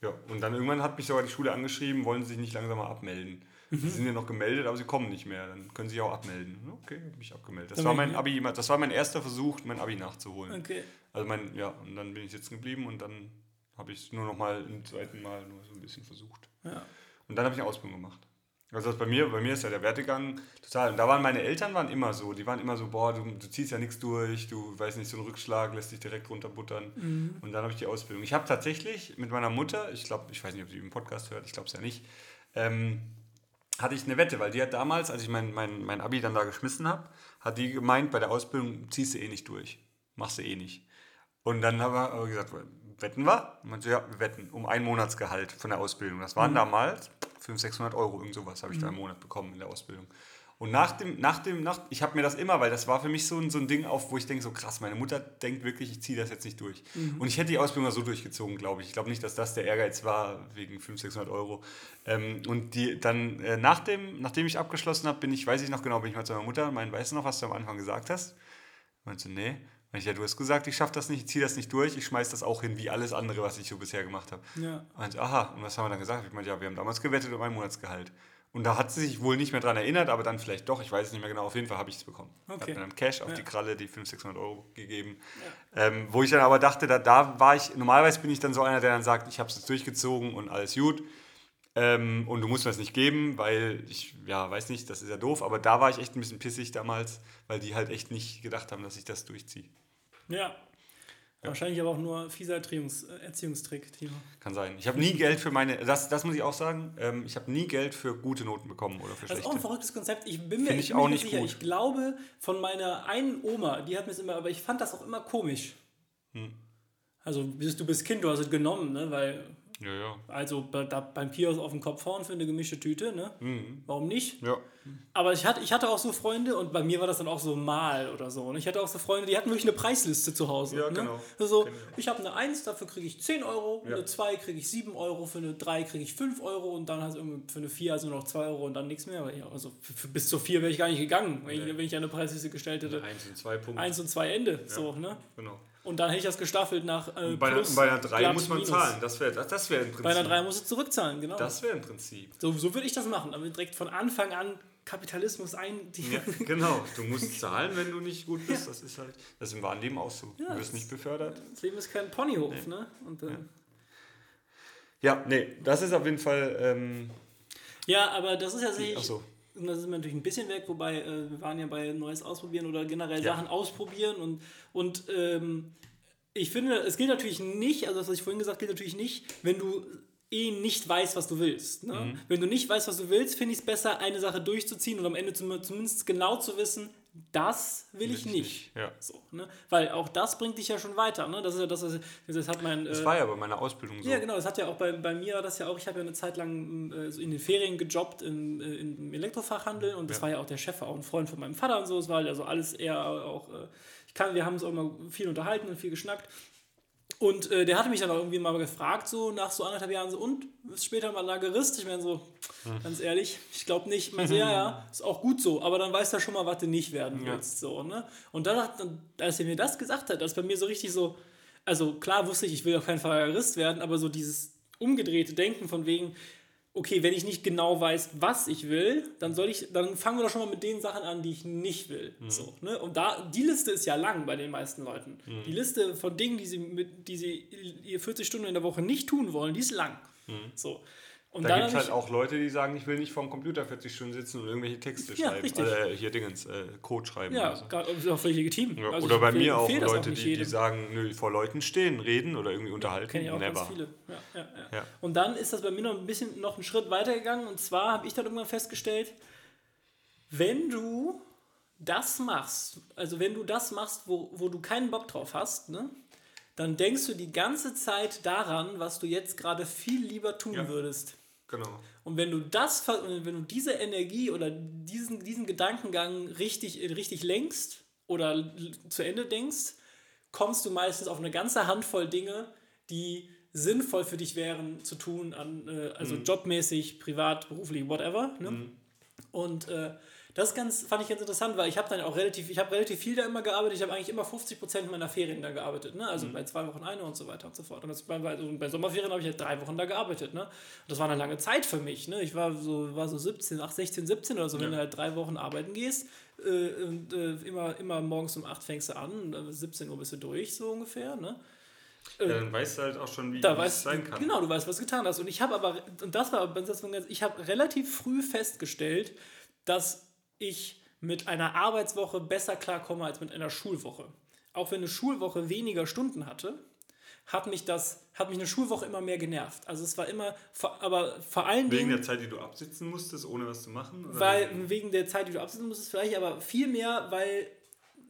ja, und dann irgendwann hat mich sogar die Schule angeschrieben, wollen sie sich nicht langsam mal abmelden. Mhm. Sie sind ja noch gemeldet, aber sie kommen nicht mehr. Dann können sie sich auch abmelden. Okay, habe mich abgemeldet. Das war mein Abi, das war mein erster Versuch, mein Abi nachzuholen. Okay. Also mein, ja, und dann bin ich sitzen geblieben und dann habe ich es nur noch mal im zweiten Mal nur so ein bisschen versucht. Ja. Und dann habe ich eine Ausbildung gemacht. Also bei mir, bei mir ist ja der Werdegang total. Und da waren meine Eltern waren immer so, die waren immer so, boah, du, du ziehst ja nichts durch, du weißt nicht, so ein Rückschlag lässt dich direkt runterbuttern. Mhm. Und dann habe ich die Ausbildung. Ich habe tatsächlich mit meiner Mutter, ich glaube, ich weiß nicht, ob sie im Podcast hört, ich glaube es ja nicht, ähm, hatte ich eine Wette, weil die hat damals, als ich mein, mein, mein Abi dann da geschmissen habe, hat die gemeint, bei der Ausbildung ziehst du eh nicht durch. Machst du eh nicht. Und dann haben wir aber gesagt, wetten wir? Und man so, ja, wir wetten um ein Monatsgehalt von der Ausbildung. Das waren mhm. damals 500, 600 Euro, irgend sowas habe ich mhm. da im Monat bekommen in der Ausbildung. Und nach dem, nach dem, nach, ich habe mir das immer, weil das war für mich so ein, so ein Ding auf, wo ich denke, so krass, meine Mutter denkt wirklich, ich ziehe das jetzt nicht durch. Mhm. Und ich hätte die Ausbildung so durchgezogen, glaube ich. Ich glaube nicht, dass das der Ehrgeiz war, wegen 500, 600 Euro. Ähm, und die, dann, äh, nach dem, nachdem ich abgeschlossen habe, bin ich, weiß ich noch genau, bin ich mal zu meiner Mutter, mein, weißt du noch, was du am Anfang gesagt hast? Meinst du, nee? Ich, ja, du hast gesagt, ich schaffe das nicht, ich ziehe das nicht durch, ich schmeiße das auch hin, wie alles andere, was ich so bisher gemacht habe. Ja. Und aha, und was haben wir dann gesagt? Ich meinte, ja, wir haben damals gewettet um ein Monatsgehalt. Und da hat sie sich wohl nicht mehr dran erinnert, aber dann vielleicht doch, ich weiß es nicht mehr genau. Auf jeden Fall habe ich es bekommen. Okay. Ich habe dann Cash auf ja. die Kralle die 500, 600 Euro gegeben. Ja. Ähm, wo ich dann aber dachte, da, da war ich, normalerweise bin ich dann so einer, der dann sagt, ich habe es jetzt durchgezogen und alles gut. Ähm, und du musst mir das nicht geben, weil ich, ja, weiß nicht, das ist ja doof. Aber da war ich echt ein bisschen pissig damals, weil die halt echt nicht gedacht haben, dass ich das durchziehe. Ja, Wahrscheinlich aber auch nur fieser Erziehungs Erziehungstrick, Timo. Kann sein. Ich habe nie Geld für meine, das, das muss ich auch sagen, ähm, ich habe nie Geld für gute Noten bekommen oder für schlechte. Das ist auch ein verrücktes Konzept. Ich bin mir ich auch nicht sicher. Gut. Ich glaube, von meiner einen Oma, die hat mir es immer, aber ich fand das auch immer komisch. Hm. Also du bist Kind, du hast es genommen, ne? weil ja, ja. Also bei, da, beim Kiosk auf dem Kopf vorn für eine gemischte Tüte, ne? Mhm. Warum nicht? Ja. Aber ich hatte, ich hatte auch so Freunde und bei mir war das dann auch so mal oder so. Und ich hatte auch so Freunde, die hatten wirklich eine Preisliste zu Hause. Ja, ne? genau. Also, ich habe eine 1, dafür kriege ich 10 Euro, ja. eine 2 kriege ich 7 Euro, für eine 3 kriege ich 5 Euro und dann hast du für eine 4 also noch 2 Euro und dann nichts mehr. Also für, für bis zu 4 wäre ich gar nicht gegangen, wenn, nee. ich, wenn ich eine Preisliste gestellt hätte. 1 und 2 Punkte. 1 und 2 Ende. Ja. So, ne? Genau. Und dann hätte ich das gestaffelt nach. Äh, bei, plus, bei einer 3 muss man minus. zahlen. Das wäre das, das wär im Prinzip. Bei einer 3 musst du zurückzahlen, genau. Das wäre im Prinzip. So, so würde ich das machen. Aber direkt von Anfang an Kapitalismus ein. Ja, genau. Du musst zahlen, wenn du nicht gut bist. Ja. Das ist halt. Das ist im wahren Leben auch so. Ja, du wirst nicht befördert. Das Leben ist kein Ponyhof, nee. ne? Und, äh, ja. nee, das ist auf jeden Fall. Ähm, ja, aber das ist ja sicherlich. So. Und da sind wir natürlich ein bisschen weg, wobei äh, wir waren ja bei Neues ausprobieren oder generell ja. Sachen ausprobieren und, und ähm, ich finde, es gilt natürlich nicht, also das, was ich vorhin gesagt habe, gilt natürlich nicht, wenn du eh nicht weißt, was du willst. Ne? Mhm. Wenn du nicht weißt, was du willst, finde ich es besser, eine Sache durchzuziehen und am Ende zumindest genau zu wissen, das will, will ich nicht. nicht. Ja. So, ne? Weil auch das bringt dich ja schon weiter. Ne? Das ist ja das, was das hat mein. Das äh, war ja bei meiner Ausbildung so. Ja, genau. Das hat ja auch bei, bei mir das ja auch. Ich habe ja eine Zeit lang äh, in den Ferien gejobbt im, äh, im Elektrofachhandel und das ja. war ja auch der Chef, auch ein Freund von meinem Vater und so. Es war also alles eher auch. Äh, ich kann, wir haben uns auch immer viel unterhalten und viel geschnackt. Und äh, der hatte mich dann auch irgendwie mal gefragt, so nach so anderthalb Jahren, so, und, ist später mal Lagerist? Ich meine so, hm. ganz ehrlich, ich glaube nicht. Ich meine so, ja, ja, ist auch gut so, aber dann weißt du schon mal, was du nicht werden willst, ja. so, ne? Und dann, hat, als er mir das gesagt hat, das bei mir so richtig so, also klar wusste ich, ich will auf keinen Fall Lagerist werden, aber so dieses umgedrehte Denken von wegen, okay, wenn ich nicht genau weiß, was ich will, dann soll ich, dann fangen wir doch schon mal mit den Sachen an, die ich nicht will. Mhm. So, ne? Und da, die Liste ist ja lang bei den meisten Leuten. Mhm. Die Liste von Dingen, die sie, mit, die sie 40 Stunden in der Woche nicht tun wollen, die ist lang. Mhm. So. Und da gibt es halt auch Leute, die sagen, ich will nicht vorm Computer 40 Stunden sitzen und irgendwelche Texte ja, schreiben. Richtig. Äh, hier Dingens, äh, Code schreiben. Ja, oder so. auch völlig legitim. Ja, also oder bei mir auch Leute, auch die, die sagen, nö, vor Leuten stehen, reden oder irgendwie unterhalten. Kenne ich auch Never. ganz viele. Ja, ja, Und dann ist das bei mir noch ein bisschen noch einen Schritt weiter gegangen. Und zwar habe ich dann irgendwann festgestellt, wenn du das machst, also wenn du das machst, wo, wo du keinen Bock drauf hast, ne, dann denkst du die ganze Zeit daran, was du jetzt gerade viel lieber tun würdest. Genau. Und wenn du das, wenn du diese Energie oder diesen, diesen Gedankengang richtig, richtig lenkst oder zu Ende denkst, kommst du meistens auf eine ganze Handvoll Dinge, die sinnvoll für dich wären zu tun, an, äh, also mhm. jobmäßig, privat, beruflich, whatever. Ne? Mhm. Und äh, das ganz, fand ich ganz interessant, weil ich habe dann auch relativ, ich habe relativ viel da immer gearbeitet. Ich habe eigentlich immer 50 Prozent meiner Ferien da gearbeitet. Ne? Also mhm. bei zwei Wochen eine und so weiter und so fort. Und das, bei, also bei Sommerferien habe ich halt drei Wochen da gearbeitet. Ne? Und das war eine lange Zeit für mich. Ne? Ich war so, war so 17, 8, 16, 17 oder so, ja. wenn du halt drei Wochen arbeiten gehst. Äh, und, äh, immer, immer morgens um 8 fängst du an, 17 Uhr bist du durch, so ungefähr. Ne? Ja, dann weißt du halt auch schon, wie es sein kann. Genau, du weißt, was du getan hast. Und ich habe aber, und das war, ich habe relativ früh festgestellt, dass ich mit einer Arbeitswoche besser klarkomme als mit einer Schulwoche. Auch wenn eine Schulwoche weniger Stunden hatte, hat mich das, hat mich eine Schulwoche immer mehr genervt. Also es war immer, aber vor allen wegen Dingen... Wegen der Zeit, die du absitzen musstest, ohne was zu machen? Oder? Weil, wegen der Zeit, die du absitzen musstest vielleicht, aber viel mehr, weil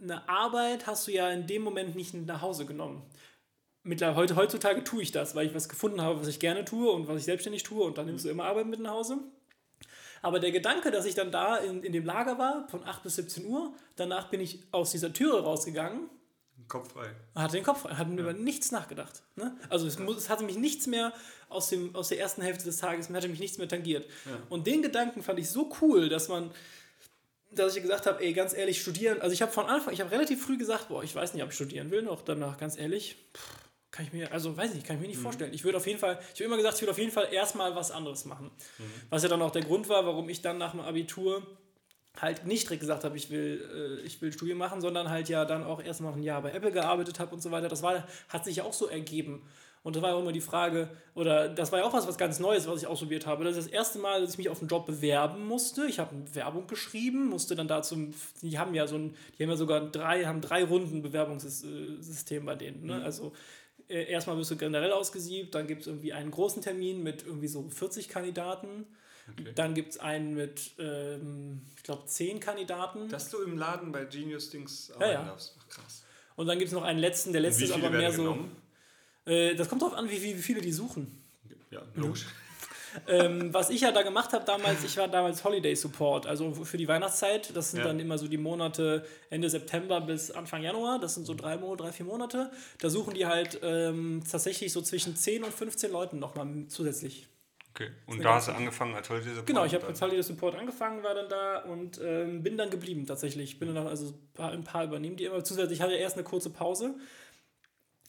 eine Arbeit hast du ja in dem Moment nicht nach Hause genommen. Mittlerweile, heutzutage tue ich das, weil ich was gefunden habe, was ich gerne tue und was ich selbstständig tue und dann nimmst du immer Arbeit mit nach Hause. Aber der Gedanke, dass ich dann da in, in dem Lager war, von 8 bis 17 Uhr, danach bin ich aus dieser Türe rausgegangen. Kopf frei. Hatte den Kopf frei, hatte ja. über nichts nachgedacht. Ne? Also es, muss, es hatte mich nichts mehr aus, dem, aus der ersten Hälfte des Tages, hatte mich nichts mehr tangiert. Ja. Und den Gedanken fand ich so cool, dass man, dass ich gesagt habe, ey, ganz ehrlich, studieren, also ich habe von Anfang, ich habe relativ früh gesagt, boah, ich weiß nicht, ob ich studieren will noch danach, ganz ehrlich, pff, kann ich mir, also weiß ich nicht, kann ich mir nicht mhm. vorstellen. Ich würde auf jeden Fall, ich habe immer gesagt, ich würde auf jeden Fall erstmal was anderes machen. Mhm. Was ja dann auch der Grund war, warum ich dann nach dem Abitur halt nicht direkt gesagt habe, ich will, äh, ich will Studium machen, sondern halt ja dann auch erstmal ein Jahr bei Apple gearbeitet habe und so weiter. Das war, hat sich ja auch so ergeben. Und da war auch immer die Frage, oder das war ja auch was, was ganz Neues, was ich ausprobiert habe. Das ist das erste Mal, dass ich mich auf einen Job bewerben musste. Ich habe eine Werbung geschrieben, musste dann dazu, die haben ja so ein, die haben ja sogar drei, haben drei Runden Bewerbungssystem bei denen. Ne? Mhm. Also äh, erstmal wirst du generell ausgesiebt, dann gibt es irgendwie einen großen Termin mit irgendwie so 40 Kandidaten. Okay. Dann gibt es einen mit, ähm, ich glaube, 10 Kandidaten. Dass du im Laden bei Genius Dings arbeiten ja, ja. darfst. Ach, krass. Und dann gibt es noch einen letzten, der letzte ist aber mehr so. Äh, das kommt darauf an, wie, wie, viele die suchen. Ja, logisch. Ähm, was ich ja da gemacht habe damals, ich war damals Holiday Support, also für die Weihnachtszeit. Das sind ja. dann immer so die Monate Ende September bis Anfang Januar. Das sind so drei, drei vier Monate. Da suchen die halt ähm, tatsächlich so zwischen 10 und 15 Leuten nochmal zusätzlich. Okay, und da hast du angefangen als Holiday Support? Genau, ich habe als Holiday Support angefangen, war dann da und ähm, bin dann geblieben tatsächlich. Bin dann also ein paar, ein paar übernehmen die immer. Zusätzlich hatte ich erst eine kurze Pause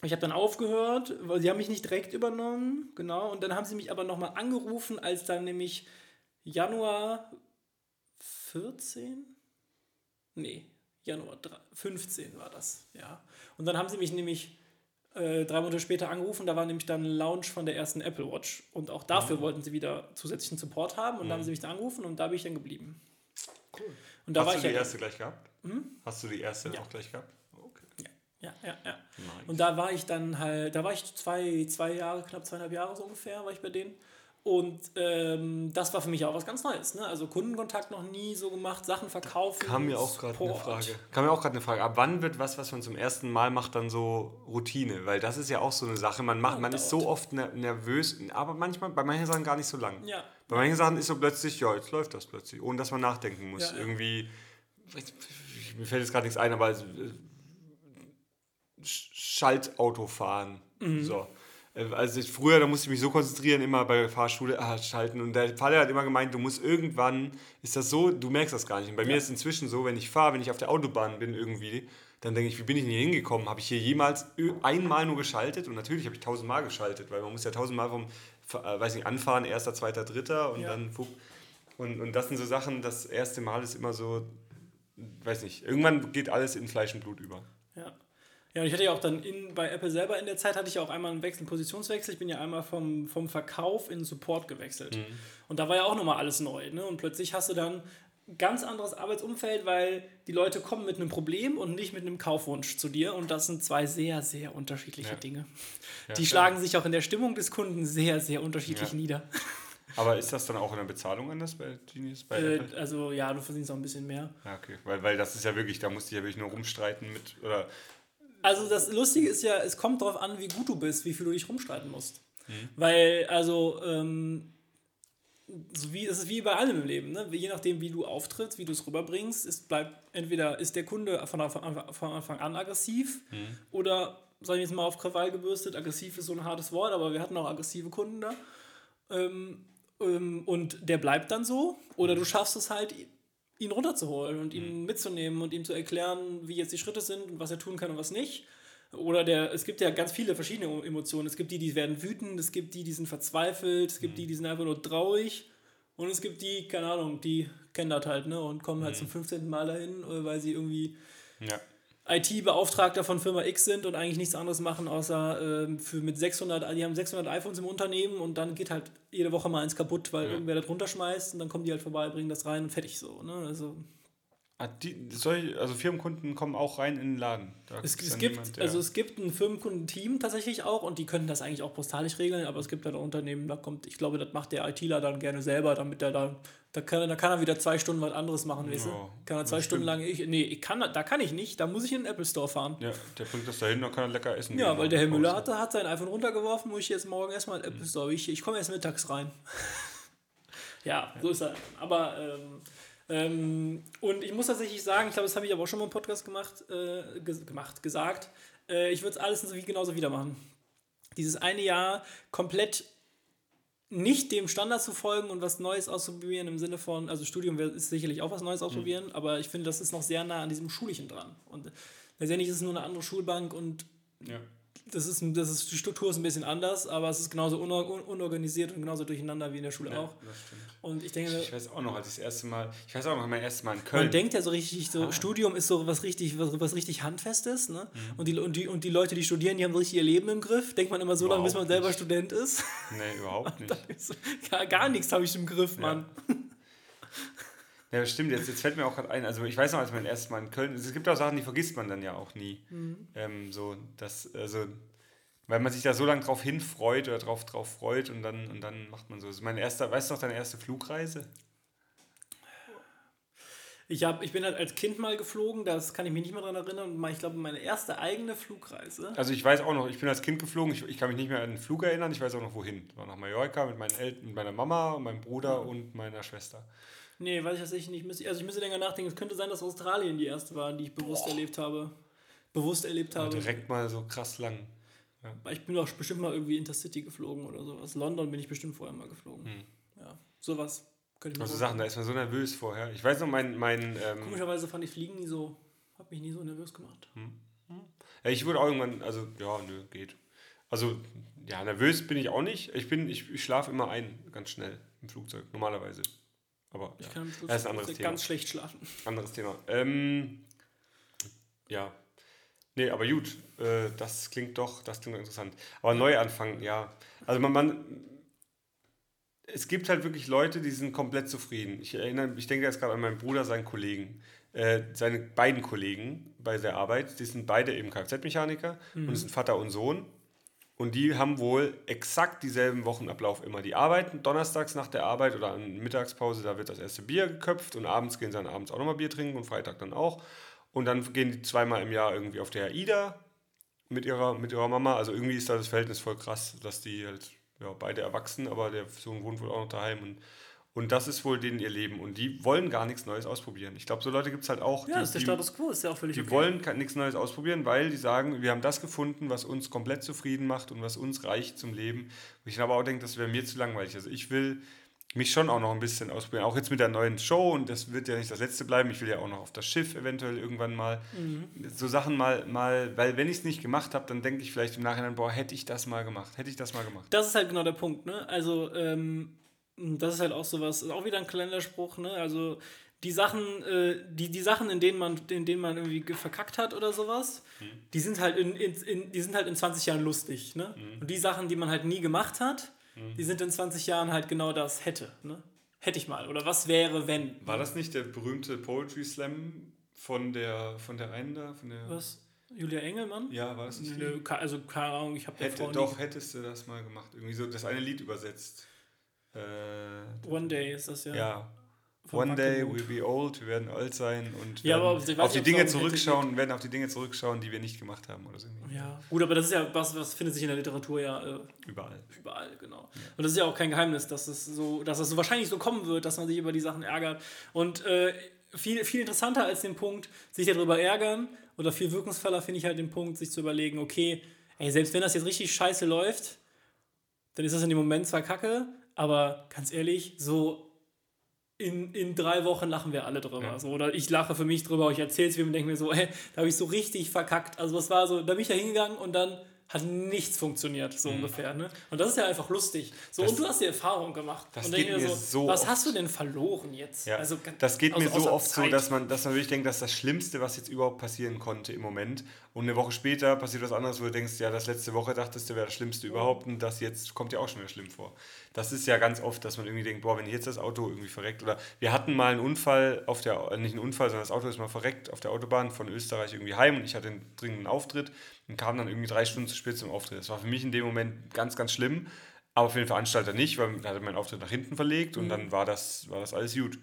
ich habe dann aufgehört, weil sie haben mich nicht direkt übernommen, genau, und dann haben sie mich aber nochmal angerufen, als dann nämlich Januar 14? Nee, Januar 15 war das, ja. Und dann haben sie mich nämlich äh, drei Monate später angerufen, da war nämlich dann ein Launch von der ersten Apple Watch. Und auch dafür mhm. wollten sie wieder zusätzlichen Support haben und mhm. dann haben sie mich da angerufen und da bin ich dann geblieben. Cool. Und da Hast war du ich die ja erste gleich gehabt? Hm? Hast du die erste ja. auch gleich gehabt? Ja, ja, ja. Nice. Und da war ich dann halt, da war ich zwei, zwei Jahre, knapp zweieinhalb Jahre so ungefähr, war ich bei denen. Und ähm, das war für mich auch was ganz Neues. Ne? Also Kundenkontakt noch nie so gemacht, Sachen verkaufen. Kam mir auch gerade eine Frage. Kam mir auch gerade eine Frage. Ab wann wird was, was man zum ersten Mal macht, dann so Routine? Weil das ist ja auch so eine Sache. Man macht, ja, man ist so oft nervös, aber manchmal bei manchen Sachen gar nicht so lang. Ja. Bei manchen Sachen ist so plötzlich, ja, jetzt läuft das plötzlich, ohne dass man nachdenken muss. Ja, Irgendwie, mir fällt jetzt gerade nichts ein, aber Schaltauto fahren. Mhm. So. Äh, also ich, früher, da musste ich mich so konzentrieren, immer bei der Fahrschule ah, schalten. Und der Vater hat immer gemeint, du musst irgendwann, ist das so, du merkst das gar nicht. Und bei ja. mir ist es inzwischen so, wenn ich fahre, wenn ich auf der Autobahn bin irgendwie, dann denke ich, wie bin ich denn hier hingekommen? Habe ich hier jemals einmal nur geschaltet? Und natürlich habe ich tausendmal geschaltet, weil man muss ja tausendmal vom, äh, weiß nicht, anfahren, erster, zweiter, dritter und ja. dann und, und das sind so Sachen, das erste Mal ist immer so, weiß nicht, irgendwann geht alles in Fleisch und Blut über. Ja. Ja, und ich hatte ja auch dann in, bei Apple selber in der Zeit hatte ich ja auch einmal einen Wechsel, einen Positionswechsel. Ich bin ja einmal vom, vom Verkauf in Support gewechselt. Mhm. Und da war ja auch nochmal alles neu. Ne? Und plötzlich hast du dann ein ganz anderes Arbeitsumfeld, weil die Leute kommen mit einem Problem und nicht mit einem Kaufwunsch zu dir. Und das sind zwei sehr, sehr unterschiedliche ja. Dinge. Ja, die klar. schlagen sich auch in der Stimmung des Kunden sehr, sehr unterschiedlich ja. nieder. Aber ist das dann auch in der Bezahlung anders bei Genius? Bei äh, also ja, du verdienst auch ein bisschen mehr. Ja, okay. Weil, weil das ist ja wirklich, da musst du ja wirklich nur rumstreiten mit, oder also das Lustige ist ja, es kommt darauf an, wie gut du bist, wie viel du dich rumstreiten musst. Mhm. Weil, also, ähm, so wie, es ist wie bei allem im Leben, ne? je nachdem, wie du auftrittst, wie du es rüberbringst, ist, bleibt, entweder ist der Kunde von Anfang, von Anfang an aggressiv mhm. oder, sag ich jetzt mal, auf Krawall gebürstet. Aggressiv ist so ein hartes Wort, aber wir hatten auch aggressive Kunden da. Ähm, ähm, und der bleibt dann so. Oder mhm. du schaffst es halt, ihn runterzuholen und ihn mhm. mitzunehmen und ihm zu erklären, wie jetzt die Schritte sind und was er tun kann und was nicht. Oder der, es gibt ja ganz viele verschiedene Emotionen. Es gibt die, die werden wütend, es gibt die, die sind verzweifelt, es gibt die, die sind einfach nur traurig. Und es gibt die, keine Ahnung, die kennen das halt, ne? Und kommen halt mhm. zum 15. Mal dahin, weil sie irgendwie ja. IT-Beauftragter von Firma X sind und eigentlich nichts anderes machen, außer ähm, für mit 600, die haben 600 iPhones im Unternehmen und dann geht halt jede Woche mal eins kaputt, weil ja. irgendwer das runterschmeißt und dann kommen die halt vorbei, bringen das rein und fertig so. Ne? Also, Ah, die, solche, also Firmenkunden kommen auch rein in den Laden. es, es gibt, jemand, also es gibt ein Firmenkundenteam tatsächlich auch und die können das eigentlich auch postalisch regeln, aber es gibt halt Unternehmen, da kommt, ich glaube, das macht der ITler dann gerne selber, damit er da, da kann, da kann er wieder zwei Stunden was anderes machen, weißt du? Oh, kann er zwei Stunden lang, ich, nee, ich kann, da kann ich nicht, da muss ich in den Apple Store fahren. Ja, der bringt das dahin, da kann er lecker essen. Ja, weil der Herr Müller hat, hat sein iPhone runtergeworfen, muss ich jetzt morgen erstmal in den Apple mhm. Store, ich, ich komme erst mittags rein. ja, so ist er. Aber, ähm, ähm, und ich muss tatsächlich sagen, ich glaube, das habe ich aber auch schon mal im Podcast gemacht, äh, gemacht gesagt, äh, ich würde es alles genauso wieder machen. Dieses eine Jahr komplett nicht dem Standard zu folgen und was Neues auszuprobieren im Sinne von, also Studium ist sicherlich auch was Neues ausprobieren, mhm. aber ich finde, das ist noch sehr nah an diesem Schulischen dran. Und letztendlich ist es nur eine andere Schulbank und ja das ist, das ist, die Struktur ist ein bisschen anders, aber es ist genauso unorganisiert und genauso durcheinander wie in der Schule ja, auch. Und ich denke. Ich weiß auch noch, als ich das erste Mal, ich weiß auch noch, mein erstes Mal in Köln. Man denkt ja so richtig, so ah. Studium ist so was richtig, was, was richtig Handfestes, ne? Mhm. Und, die, und, die, und die Leute, die studieren, die haben richtig ihr Leben im Griff. Denkt man immer so lange, bis man selber nicht. Student ist. Nee, überhaupt nicht. gar, gar nichts habe ich im Griff, ja. Mann. Ja, stimmt. Jetzt, jetzt fällt mir auch gerade ein. Also ich weiß noch, als mein erstes Mal in Köln. Es gibt auch Sachen, die vergisst man dann ja auch nie. Mhm. Ähm, so, das, also, weil man sich da so lange drauf hinfreut oder drauf, drauf freut und dann, und dann macht man so. Also mein erster, weißt du noch deine erste Flugreise? Ich, hab, ich bin halt als Kind mal geflogen, das kann ich mich nicht mehr daran erinnern. Ich glaube, meine erste eigene Flugreise. Also ich weiß auch noch, ich bin als Kind geflogen, ich, ich kann mich nicht mehr an den Flug erinnern, ich weiß auch noch wohin. Ich war nach Mallorca mit meinen Eltern, mit meiner Mama, meinem Bruder mhm. und meiner Schwester. Nee, weiß ich tatsächlich nicht. Also ich müsste länger nachdenken. Es könnte sein, dass Australien die erste war, die ich bewusst Boah. erlebt habe. Bewusst erlebt habe. Ja, direkt mal so krass lang. Ja. Ich bin auch bestimmt mal irgendwie Intercity geflogen oder sowas. London bin ich bestimmt vorher mal geflogen. Hm. Ja, sowas. Könnte ich also Sachen, da ist man so nervös vorher. Ich weiß noch, mein... mein ähm Komischerweise fand ich Fliegen nie so... Hab mich nie so nervös gemacht. Hm. Hm. Ja, ich wurde auch irgendwann... Also, ja, nö, geht. Also, ja, nervös bin ich auch nicht. Ich bin... Ich, ich schlafe immer ein, ganz schnell im Flugzeug, normalerweise. Aber ich ja, kann das ist ein anderes Thema. ganz schlecht schlafen. Anderes Thema. Ähm, ja. Nee, aber gut, äh, das klingt doch, das klingt interessant. Aber Neuanfang, ja. Also man, man, es gibt halt wirklich Leute, die sind komplett zufrieden. Ich erinnere, ich denke jetzt gerade an meinen Bruder, seinen Kollegen, äh, seine beiden Kollegen bei der Arbeit, die sind beide eben Kfz-Mechaniker mhm. und sind Vater und Sohn. Und die haben wohl exakt dieselben Wochenablauf immer. Die arbeiten donnerstags nach der Arbeit oder an Mittagspause, da wird das erste Bier geköpft und abends gehen sie dann abends auch nochmal Bier trinken und Freitag dann auch. Und dann gehen die zweimal im Jahr irgendwie auf der AIDA mit ihrer, mit ihrer Mama. Also irgendwie ist da das Verhältnis voll krass, dass die halt ja, beide erwachsen, aber der Sohn wohnt wohl auch noch daheim und, Und das ist wohl denen ihr Leben. Und die wollen gar nichts Neues ausprobieren. Ich glaube, so Leute gibt es halt auch. Ja, die, das ist der Status quo, ist ja auch völlig Die okay. wollen nichts Neues ausprobieren, weil die sagen, wir haben das gefunden, was uns komplett zufrieden macht und was uns reicht zum Leben. Und ich aber auch denke, das wäre mir zu langweilig. Also ich will mich schon auch noch ein bisschen ausprobieren. Auch jetzt mit der neuen Show und das wird ja nicht das letzte bleiben. Ich will ja auch noch auf das Schiff eventuell irgendwann mal. Mhm. So Sachen mal, mal, weil wenn ich es nicht gemacht habe, dann denke ich vielleicht im Nachhinein, boah, hätte ich das mal gemacht, hätte ich das mal gemacht. Das ist halt genau der Punkt, ne? Also, ähm, das ist halt auch sowas, ist auch wieder ein Kalenderspruch, ne? Also, die Sachen, äh, die, die Sachen, in denen man, in denen man irgendwie ge- verkackt hat oder sowas, die sind halt in, in, in, die sind halt in 20 Jahren lustig, ne? Und die Sachen, die man halt nie gemacht hat, die sind in 20 Jahren halt genau das hätte, ne? Hätte ich mal. Oder was wäre, wenn? War das nicht der berühmte Poetry Slam von der, von der einen da? Von der, Was? Julia Engelmann? Ja, war das nicht? Nö, also keine Ahnung, ich habe Hätte, doch, hättest du das mal gemacht. Irgendwie so das eine Lied übersetzt. Äh, One Day ist das ja. ja. One day we'll be old, wir werden alt sein und Ja, werden aber weiß auf die Dinge zurückschauen, werden auf die Dinge zurückschauen, die wir nicht gemacht haben oder so. Ja, gut, aber das ist ja was, was findet sich in der Literatur ja äh, Überall. überall, genau. Und das ist ja auch kein Geheimnis, dass es so, dass es so wahrscheinlich so kommen wird, dass man sich über die Sachen ärgert. Und äh, viel, viel interessanter als den Punkt, sich darüber ärgern, oder viel wirkungsvoller finde ich halt den Punkt, sich zu überlegen, okay, ey, selbst wenn das jetzt richtig scheiße läuft, dann ist das in dem Moment zwar kacke, aber ganz ehrlich, so in, in drei Wochen lachen wir alle drüber. Ja. So, oder ich lache für mich drüber, ich erzähle es mir und denke mir so, ey, da habe ich so richtig verkackt. Also das war so, da bin ich da hingegangen und dann hat nichts funktioniert, so ungefähr. Ne? Und das ist ja einfach lustig. So, Mhm. Das- und du hast die Erfahrung gemacht. das und geht mir so was oft. hast du denn verloren jetzt? Ja, Also, das geht mir so oft so, Zeit. dass man, dass man wirklich denkt, das ist das Schlimmste, was jetzt überhaupt passieren konnte im Moment. Und eine Woche später passiert was anderes, wo du denkst, ja, das letzte Woche dachtest du wäre das Schlimmste überhaupt und das jetzt kommt dir auch schon wieder schlimm vor. Das ist ja ganz oft, dass man irgendwie denkt, boah, wenn jetzt das Auto irgendwie verreckt oder wir hatten mal einen Unfall auf der, nicht einen Unfall, sondern das Auto ist mal verreckt auf der Autobahn von Österreich irgendwie heim und ich hatte einen dringenden Auftritt und kam dann irgendwie drei Stunden zu spät zum Auftritt. Das war für mich in dem Moment ganz, ganz schlimm. Aber für den Veranstalter nicht, weil er hatte meinen Auftritt nach hinten verlegt und dann war das, war das alles gut.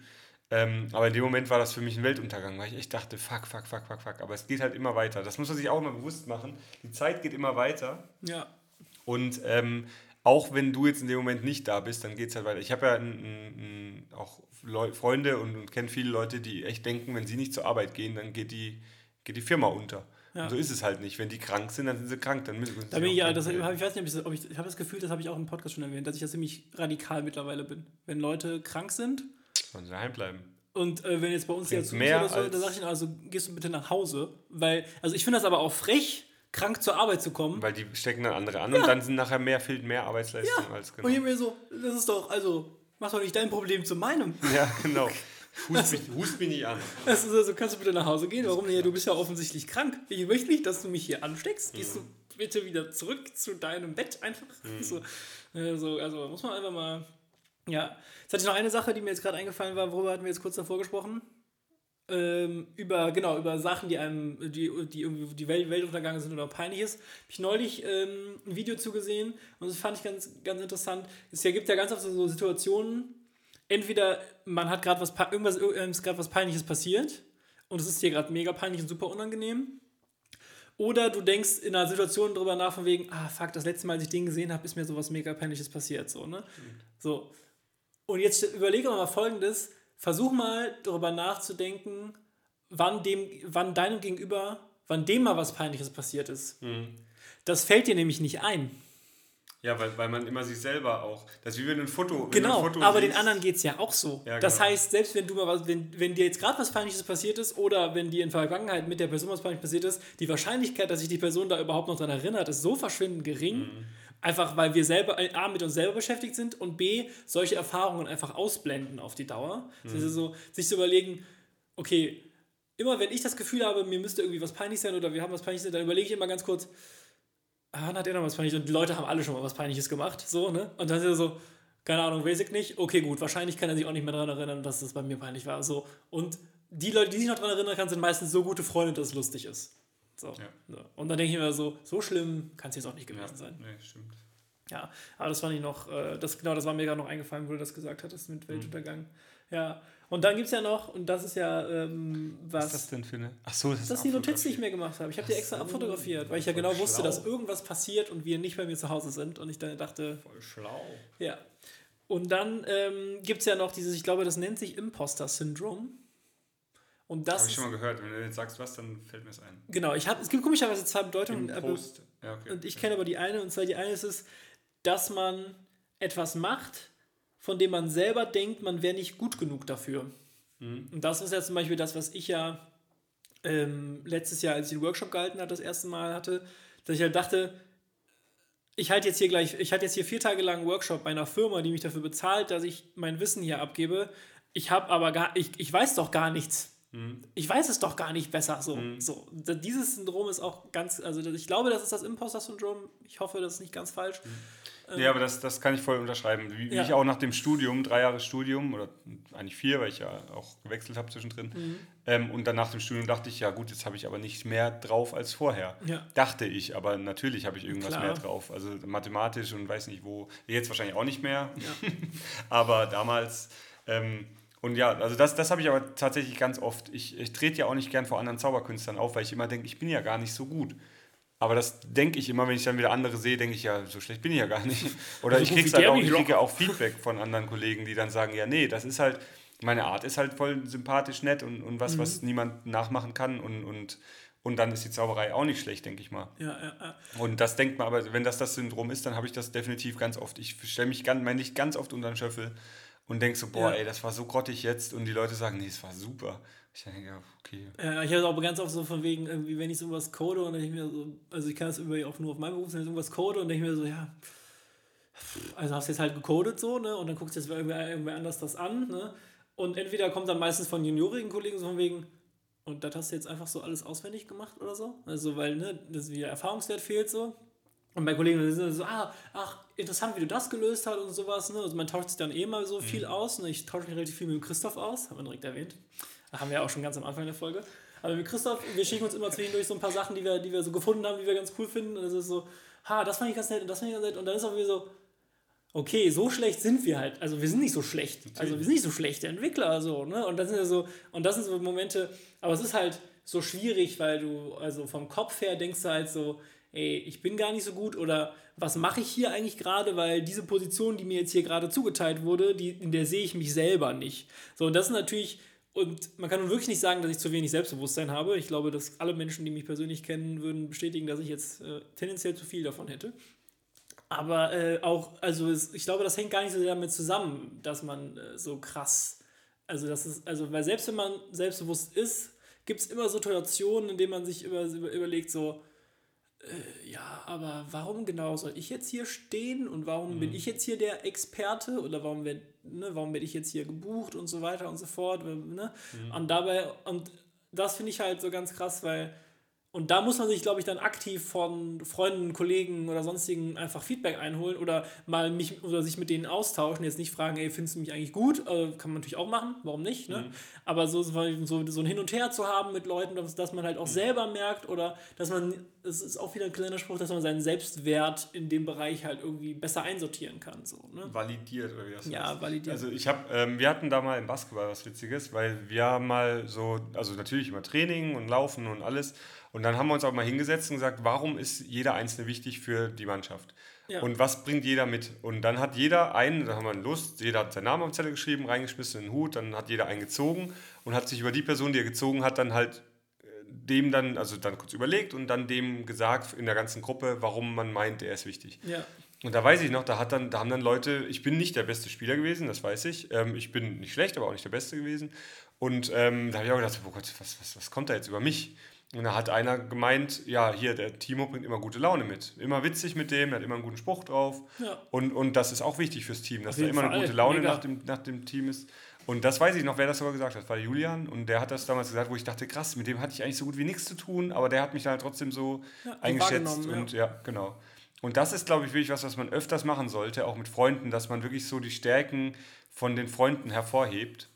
Ähm, aber in dem Moment war das für mich ein Weltuntergang, weil ich echt dachte, fuck, fuck, fuck, fuck, fuck. Aber es geht halt immer weiter. Das muss man sich auch mal bewusst machen. Die Zeit geht immer weiter. Ja. Und ähm, auch wenn du jetzt in dem Moment nicht da bist, dann geht es halt weiter. Ich habe ja ein, ein, auch Leu Freunde und, und kenne viele Leute, die echt denken, wenn sie nicht zur Arbeit gehen, dann geht die, geht die Firma unter. Ja. So ist es halt nicht. Wenn die krank sind, dann sind sie krank. Dann müssen sie Da bin ich ja, das, ich weiß nicht, ob ich, ob ich, ich habe das Gefühl, das habe ich auch im Podcast schon erwähnt, dass ich da ziemlich radikal mittlerweile bin. Wenn Leute krank sind Sollen sie daheim bleiben. und äh, wenn jetzt bei uns Bringt Azubis mehr oder so, dann sage ich ihnen, also gehst du bitte nach Hause. Weil, also ich finde das aber auch frech, krank zur Arbeit zu kommen. Weil die stecken dann andere an und dann sind nachher mehr, fehlt mehr Arbeitsleistung als genau. Und ich mir so, das ist doch, also, mach doch nicht dein Problem zu meinem. Ja, genau. Hust mich, hust mich nicht an. Das ist also, kannst du bitte nach Hause gehen? Warum nicht? Du bist ja offensichtlich krank. Ich möchte nicht, dass du mich hier ansteckst. Gehst du bitte wieder zurück zu deinem Bett einfach. So, äh, so, also muss man einfach mal. Ja. Jetzt hatte ich noch eine Sache, die mir jetzt gerade eingefallen war. Worüber hatten wir jetzt kurz davor gesprochen? Ähm, über, genau, über Sachen, die einem, die, die irgendwie die Welt, Weltuntergang sind oder peinlich ist. Habe ich neulich ähm, ein Video zugesehen und das fand ich ganz, ganz interessant. Es ja- gibt ja ganz oft so Situationen, entweder man hat gerade was, irgendwas, ist gerade was Peinliches passiert und es ist dir gerade mega peinlich und super unangenehm. Oder du denkst in einer Situation drüber nach, von wegen, ah, fuck, das letzte Mal, als ich den gesehen habe, ist mir sowas mega Peinliches passiert. So, ne? So. Und jetzt überlege mal folgendes: Versuch mal darüber nachzudenken, wann, dem, wann deinem Gegenüber, wann dem mal was Peinliches passiert ist. Das fällt dir nämlich nicht ein. Ja, weil, weil man immer sich selber auch. Das ist wie wenn du ein Foto. Genau, ein Foto aber den siehst, anderen geht es ja auch so. Ja, das genau. heißt, selbst wenn du mal was, wenn, wenn dir jetzt gerade was Peinliches passiert ist oder wenn dir in der Vergangenheit mit der Person was Peinliches passiert ist, die Wahrscheinlichkeit, dass sich die Person da überhaupt noch daran erinnert, ist so verschwindend gering. Mhm. Einfach weil wir selber äh, A mit uns selber beschäftigt sind und B solche Erfahrungen einfach ausblenden auf die Dauer. Das Mhm. ist so, sich zu überlegen, okay, immer wenn ich das Gefühl habe, mir müsste irgendwie was peinlich sein oder wir haben was peinliches, dann überlege ich immer ganz kurz, dann hat er noch was peinliches und die Leute haben alle schon mal was peinliches gemacht, so, ne? Und dann ist er so, keine Ahnung, weiß ich nicht, okay, gut, wahrscheinlich kann er sich auch nicht mehr daran erinnern, dass das bei mir peinlich war, so. Und die Leute, die sich noch daran erinnern können, sind meistens so gute Freunde, dass es lustig ist. So. so. Und dann denke ich mir so, so schlimm kann es jetzt auch nicht gewesen Ja, sein. nee, stimmt. Ja, aber das fand ich noch, äh, das, genau, das war mir gerade noch eingefallen, wo du das gesagt hattest Mhm. mit Weltuntergang. Ja, und dann gibt es ja noch, und das ist ja ähm, was, Was ist das denn für eine. Ach so, das ist dass die Notiz, die ich fotografiert. mir gemacht habe. Ich habe die extra so, abfotografiert, weil ich ja genau wusste, schlau. dass irgendwas passiert und wir nicht bei mir zu Hause sind. Und ich dann dachte, Voll schlau. ja. Und dann ähm, gibt es ja noch dieses, ich glaube, das nennt sich Imposter-Syndrom. Und das. Habe ich schon mal gehört. Wenn du jetzt sagst was, dann fällt mir es ein. Genau, ich hab, es gibt komischerweise zwei Bedeutungen. Ja, okay. Und ich kenne aber die eine, und zwar die eine ist es, dass man etwas macht, von dem man selber denkt, man wäre nicht gut genug dafür. Mhm. Und das ist ja zum Beispiel das, was ich ja ähm, letztes Jahr, als ich den Workshop gehalten habe, das erste Mal hatte, dass ich halt dachte, ich halte jetzt hier gleich, ich halte jetzt hier vier Tage lang einen Workshop bei einer Firma, die mich dafür bezahlt, dass ich mein Wissen hier abgebe. Ich habe aber gar, ich, ich weiß doch gar nichts. Mhm. Ich weiß es doch gar nicht besser. So, mhm. so. Dieses Syndrom ist auch ganz, also ich glaube, das ist das Imposter-Syndrom. Ich hoffe, das ist nicht ganz falsch. Mhm. Ähm, ja, aber das, das kann ich voll unterschreiben. Wie, ja. ich auch nach dem Studium, drei Jahre Studium, oder eigentlich vier, weil ich ja auch gewechselt habe zwischendrin. Mhm. Ähm, und dann nach dem Studium dachte ich, ja gut, jetzt habe ich aber nicht mehr drauf als vorher. Ja. Dachte ich, aber natürlich habe ich irgendwas Klar. mehr drauf. Also mathematisch und weiß nicht wo. Jetzt wahrscheinlich auch nicht mehr. Ja. aber damals. Ähm, und ja, also das, das habe ich aber tatsächlich ganz oft. Ich, ich trete ja auch nicht gern vor anderen Zauberkünstlern auf, weil ich immer denke, ich bin ja gar nicht so gut. Aber das denke ich immer, wenn ich dann wieder andere sehe, denke ich, ja, so schlecht bin ich ja gar nicht. Oder ich kriege halt auch, ich kriege auch Feedback von anderen Kollegen, die dann sagen, ja, nee, das ist halt, meine Art ist halt voll sympathisch, nett und, und was, mhm. was niemand nachmachen kann und, und, und dann ist die Zauberei auch nicht schlecht, denke ich mal. Ja, ja, ja. Und das denkt man, aber wenn das das Syndrom ist, dann habe ich das definitiv ganz oft. Ich stelle mich ganz, mein Licht ganz oft unter den Schöffel und denke so, boah, ja. ey, das war so grottig jetzt und die Leute sagen, nee, es war super. Ich denke, ja, okay. Ja, ich habe es auch ganz oft so von wegen, irgendwie, wenn ich sowas code und ich mir so, also ich kann es über auch nur auf meinem Beruf, wenn ich sowas code und denke ich mir so, ja, also hast du jetzt halt gecodet so, ne? Und dann guckst du jetzt irgendwer, irgendwer anders das an, ne? Und entweder kommt dann meistens von juniorigen Kollegen so von wegen, und das hast du jetzt einfach so alles auswendig gemacht oder so. Also, weil, ne, das wieder Erfahrungswert fehlt so. Und bei Kollegen sind so, ah, ach, interessant, wie du das gelöst hast und sowas, ne? Also man tauscht sich dann eh mal so viel mhm. aus. Ne? Ich tausche mich relativ viel mit dem Christoph aus, haben wir direkt erwähnt. Haben wir auch schon ganz am Anfang der Folge. Aber mit Christoph, wir schicken uns immer zwischendurch so ein paar Sachen, die wir, die wir so gefunden haben, die wir ganz cool finden. Und es ist so, ha, das fand ich ganz nett und das fand ich ganz nett. Und dann ist auch wieder so, okay, so schlecht sind wir halt. Also wir sind nicht so schlecht. Also wir sind nicht so schlechte Entwickler. So, ne? Und das sind ja so, und das sind so Momente, aber es ist halt so schwierig, weil du, also vom Kopf her denkst du halt so, ey, ich bin gar nicht so gut oder was mache ich hier eigentlich gerade, weil diese Position, die mir jetzt hier gerade zugeteilt wurde, die, in der sehe ich mich selber nicht. So, und das ist natürlich und man kann wirklich nicht sagen, dass ich zu wenig Selbstbewusstsein habe. Ich glaube, dass alle Menschen, die mich persönlich kennen, würden bestätigen, dass ich jetzt äh, tendenziell zu viel davon hätte. Aber äh, auch, also es, ich glaube, das hängt gar nicht so damit zusammen, dass man äh, so krass, also das ist, also weil selbst wenn man selbstbewusst ist, gibt es immer Situationen, in denen man sich über, über, überlegt, so, äh, ja, aber warum genau soll ich jetzt hier stehen und warum mhm. bin ich jetzt hier der Experte oder warum werde ne, warum werd ich jetzt hier gebucht und so weiter und so fort. Ne? Mhm. Und dabei, und das finde ich halt so ganz krass, weil und da muss man sich, glaube ich, dann aktiv von Freunden, Kollegen oder sonstigen einfach Feedback einholen oder mal mich oder sich mit denen austauschen. Jetzt nicht fragen, ey, findest du mich eigentlich gut? Also, kann man natürlich auch machen, warum nicht? Ne? Mhm. Aber so, so, so ein Hin und Her zu haben mit Leuten, dass, dass man halt auch mhm. selber merkt oder dass man, das ist auch wieder ein kleiner Spruch, dass man seinen Selbstwert in dem Bereich halt irgendwie besser einsortieren kann. So, ne? Validiert oder wie das Ja, heißt. validiert. Also ich habe, ähm, wir hatten da mal im Basketball was Witziges, weil wir haben mal so, also natürlich immer Training und Laufen und alles. Und dann haben wir uns auch mal hingesetzt und gesagt, warum ist jeder Einzelne wichtig für die Mannschaft? Ja. Und was bringt jeder mit? Und dann hat jeder einen, da haben wir Lust, jeder hat seinen Namen auf Zettel geschrieben, reingeschmissen in den Hut, dann hat jeder einen gezogen und hat sich über die Person, die er gezogen hat, dann halt äh, dem dann, also dann kurz überlegt und dann dem gesagt in der ganzen Gruppe, warum man meint, er ist wichtig. Ja. Und da weiß ich noch, da, hat dann, da haben dann Leute, ich bin nicht der beste Spieler gewesen, das weiß ich. Ähm, ich bin nicht schlecht, aber auch nicht der Beste gewesen. Und ähm, da habe ich auch gedacht, oh Gott, was, was, was kommt da jetzt über mich? Und da hat einer gemeint, ja, hier, der Timo bringt immer gute Laune mit. Immer witzig mit dem, er hat immer einen guten Spruch drauf. Ja. Und, und das ist auch wichtig fürs Team, dass da immer Fall. eine gute Laune nach dem, nach dem Team ist. Und das weiß ich noch, wer das sogar gesagt hat. War Julian. Und der hat das damals gesagt, wo ich dachte, krass, mit dem hatte ich eigentlich so gut wie nichts zu tun, aber der hat mich dann halt trotzdem so ja, eingeschätzt. Und ja. ja, genau. Und das ist, glaube ich, wirklich was, was man öfters machen sollte, auch mit Freunden, dass man wirklich so die Stärken von den Freunden hervorhebt.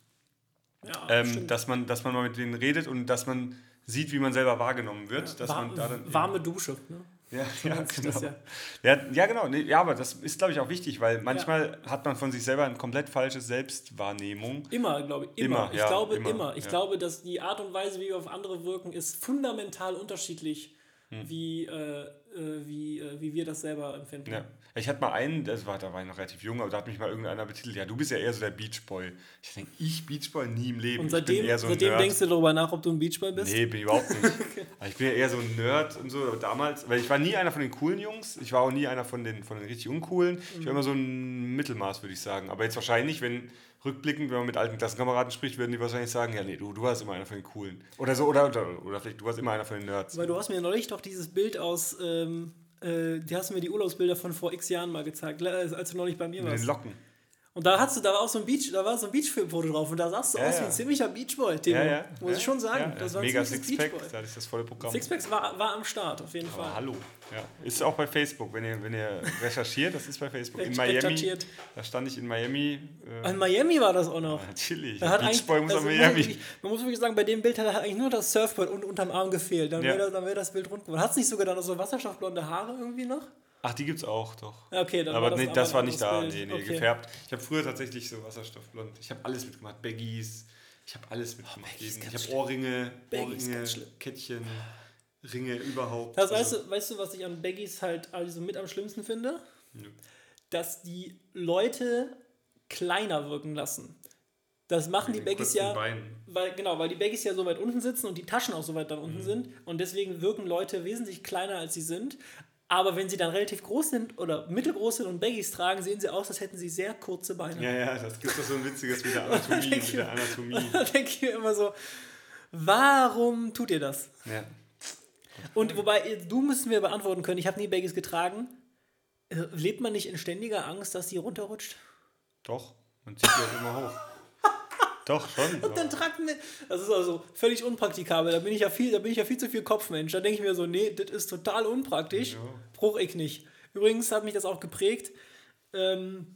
Ja, ähm, dass, man, dass man mal mit denen redet und dass man sieht, wie man selber wahrgenommen wird. Ja, dass war, man da dann warme Dusche. Ne? Ja, ja, genau. Ja. ja, ja, genau. Nee, ja, aber das ist, glaube ich, auch wichtig, weil manchmal hat man von sich selber eine komplett falsche Selbstwahrnehmung. Immer, glaube ich. Immer. immer ich glaube immer. immer. Ich glaube, dass die Art und Weise, wie wir auf andere wirken, ist fundamental unterschiedlich, hm. wie, äh, äh, wie, äh, wie wir das selber empfinden. Ja. Ich hatte mal einen, das war, da war ich noch relativ jung, aber da hat mich mal irgendeiner betitelt, ja, du bist ja eher so der Beachboy. Ich denke, ich Beachboy nie im Leben. Und seitdem, so seitdem denkst du darüber nach, ob du ein Beachboy bist? Nee, bin ich überhaupt nicht. okay. Ich bin ja eher so ein Nerd und so. Damals, weil ich war nie einer von den coolen Jungs, ich war auch nie einer von den, von den richtig uncoolen. Ich war mhm. immer so ein Mittelmaß, würde ich sagen. Aber jetzt wahrscheinlich, wenn rückblickend, wenn man mit alten Klassenkameraden spricht, würden die wahrscheinlich sagen, ja, nee, du, du warst immer einer von den Coolen. Oder so, oder, oder, oder vielleicht du warst immer einer von den Nerds. Weil du hast mir neulich doch dieses Bild aus, ähm, äh, die hast du mir die Urlaubsbilder von vor x Jahren mal gezeigt, als du neulich bei mir warst. Mit den Locken. Und da hast du, da war auch so ein Beach, da war so ein Beachfilmfoto drauf und da sahst du ja, aus ja. wie ein ziemlicher Beachboy, Timo. Ja, ja. Muss ich schon sagen. das war Mega Sixpack, da hatte ich das volle Programm. Sixpacks war, war am Start, auf jeden Aber Fall. hallo. Ja. Ist auch bei Facebook, wenn ihr, wenn ihr recherchiert, das ist bei Facebook. In Miami, da stand ich in Miami. Äh, in Miami war das auch noch. natürlich. Beachboy muss also Miami. Wirklich, man muss wirklich sagen, bei dem Bild hat eigentlich nur das Surfboard und unterm Arm gefehlt. Dann wäre das, wär das Bild rund geworden. Hat es nicht sogar dann so wasserstoffblonde Haare irgendwie noch? Ach, die gibt's auch, doch. Okay, dann Aber war das, nee, das war nicht da, nee, nee, okay. gefärbt. Ich habe früher tatsächlich so Wasserstoffblond. Ich habe alles mitgemacht. Baggies, ich habe alles mitgemacht. Oh, ich habe Ohrringe, Ohrringe, Kettchen, Ringe überhaupt. Das also, weißt, du, weißt du, was ich an Baggies halt also mit am schlimmsten finde? Nö. Dass die Leute kleiner wirken lassen. Das machen die Baggies ja, weil, genau, weil die Baggies ja so weit unten sitzen und die Taschen auch so weit da unten mhm. sind. Und deswegen wirken Leute wesentlich kleiner, als sie sind. Aber wenn sie dann relativ groß sind oder mittelgroß sind und Baggies tragen, sehen sie aus, als hätten sie sehr kurze Beine. Ja, ja, das gibt doch so ein witziges mit der Anatomie. mit der Anatomie. Da denke ich mir immer so, warum tut ihr das? Ja. Und wobei, du müssen wir beantworten können, ich habe nie Baggies getragen. Äh, lebt man nicht in ständiger Angst, dass sie runterrutscht? Doch, man zieht sie halt immer hoch. Doch, schon. Und dann tragt mir. Das ist also völlig unpraktikabel. Da bin ich ja viel, da bin ich ja viel zu viel Kopfmensch. Da denke ich mir so, nee, das ist total unpraktisch. Ja. Bruch ich nicht. Übrigens hat mich das auch geprägt. Ähm,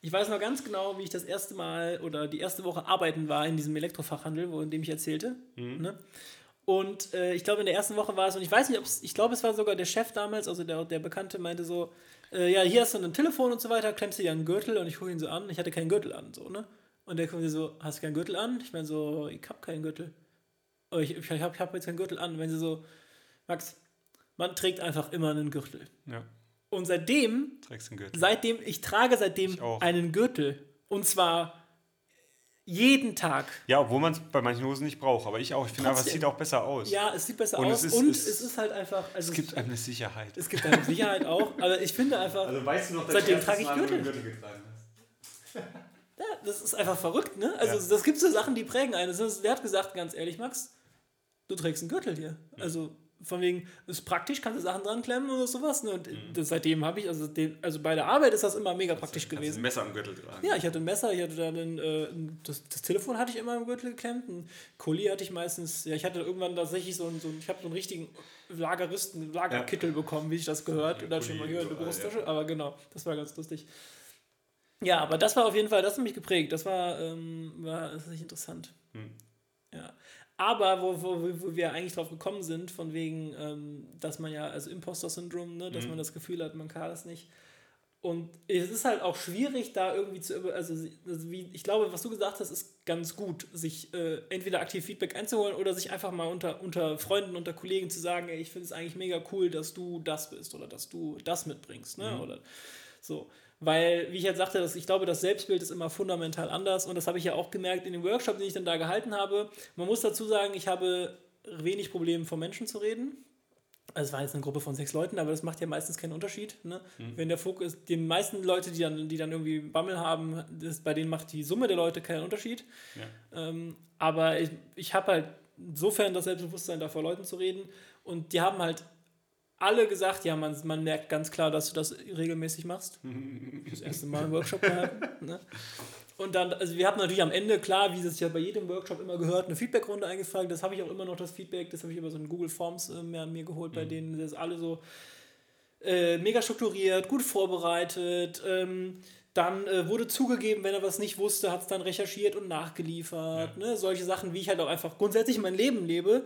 ich weiß noch ganz genau, wie ich das erste Mal oder die erste Woche arbeiten war in diesem Elektrofachhandel, wo, in dem ich erzählte. Mhm. Ne? Und äh, ich glaube, in der ersten Woche war es, und ich weiß nicht, ob es, ich glaube, es war sogar der Chef damals, also der, der Bekannte, meinte so, äh, ja, hier hast du ein Telefon und so weiter, klemmst du dir einen Gürtel und ich hole ihn so an. Ich hatte keinen Gürtel an, so, ne? Und der kommt so, hast du keinen Gürtel an? Ich meine so, ich habe keinen Gürtel. Oh, ich, ich habe hab jetzt keinen Gürtel an. Und wenn sie so, Max, man trägt einfach immer einen Gürtel. Ja. Und seitdem, Trägst einen Gürtel. seitdem, ich trage seitdem ich einen Gürtel. Und zwar jeden Tag. Ja, obwohl man es bei manchen Hosen nicht braucht. Aber ich auch. Ich finde aber, es sieht auch besser aus. Ja, es sieht besser und aus. Es ist, und es, es, ist halt einfach. Also es gibt eine Sicherheit. Es gibt eine Sicherheit auch. Aber ich finde einfach. Also weißt du noch, dass seitdem trage ich Gürtel. Gürtel getragen hast? Ja, das ist einfach verrückt, ne? Also, ja. das gibt so Sachen, die prägen einen. Ist, der hat gesagt, ganz ehrlich, Max, du trägst einen Gürtel hier. Ja. Also, von wegen, ist praktisch, kannst du Sachen dran klemmen oder sowas. Ne? Und mhm. seitdem habe ich, also, den, also bei der Arbeit ist das immer mega das praktisch gewesen. Ein Messer am Gürtel dran. Ja, ich hatte ein Messer, ich hatte dann ein, äh, das, das, Telefon hatte ich immer im Gürtel geklemmt, ein Kuli hatte ich meistens, ja, ich hatte irgendwann tatsächlich so einen, so ich habe so einen richtigen Lageristen, Lagerkittel ja. bekommen, wie ich das gehört. Und dann schon mal gehört, eine Brusttasche, ja. aber genau, das war ganz lustig. Ja, aber das war auf jeden Fall, das hat mich geprägt. Das war, ähm, war das ist nicht interessant. Hm. Ja. Aber wo, wo, wo wir eigentlich drauf gekommen sind, von wegen, ähm, dass man ja, also Imposter-Syndrom, ne, dass mhm. man das Gefühl hat, man kann das nicht. Und es ist halt auch schwierig, da irgendwie zu, also, also wie, ich glaube, was du gesagt hast, ist ganz gut, sich äh, entweder aktiv Feedback einzuholen oder sich einfach mal unter, unter Freunden, unter Kollegen zu sagen, ey, ich finde es eigentlich mega cool, dass du das bist oder dass du das mitbringst, ne, mhm. oder so. Weil, wie ich jetzt sagte, dass ich glaube, das Selbstbild ist immer fundamental anders und das habe ich ja auch gemerkt in dem Workshop, den ich dann da gehalten habe. Man muss dazu sagen, ich habe wenig Probleme, vor Menschen zu reden. Also es war jetzt eine Gruppe von sechs Leuten, aber das macht ja meistens keinen Unterschied. Ne? Mhm. Wenn der Fokus, die meisten Leute, die dann, die dann irgendwie Bammel haben, das, bei denen macht die Summe der Leute keinen Unterschied. Ja. Ähm, aber ich, ich habe halt insofern das Selbstbewusstsein, da vor Leuten zu reden. Und die haben halt alle gesagt, ja, man, man merkt ganz klar, dass du das regelmäßig machst. Das erste Mal im Workshop gehalten. Ne? Und dann, also wir haben natürlich am Ende, klar, wie es ja bei jedem Workshop immer gehört, eine Feedbackrunde eingefragt. Das habe ich auch immer noch, das Feedback, das habe ich über so ein Google Forms äh, mir, mir geholt, bei mhm. denen das alle so äh, mega strukturiert, gut vorbereitet. Ähm, dann äh, wurde zugegeben, wenn er was nicht wusste, hat es dann recherchiert und nachgeliefert. Ja. Ne? Solche Sachen, wie ich halt auch einfach grundsätzlich mein Leben lebe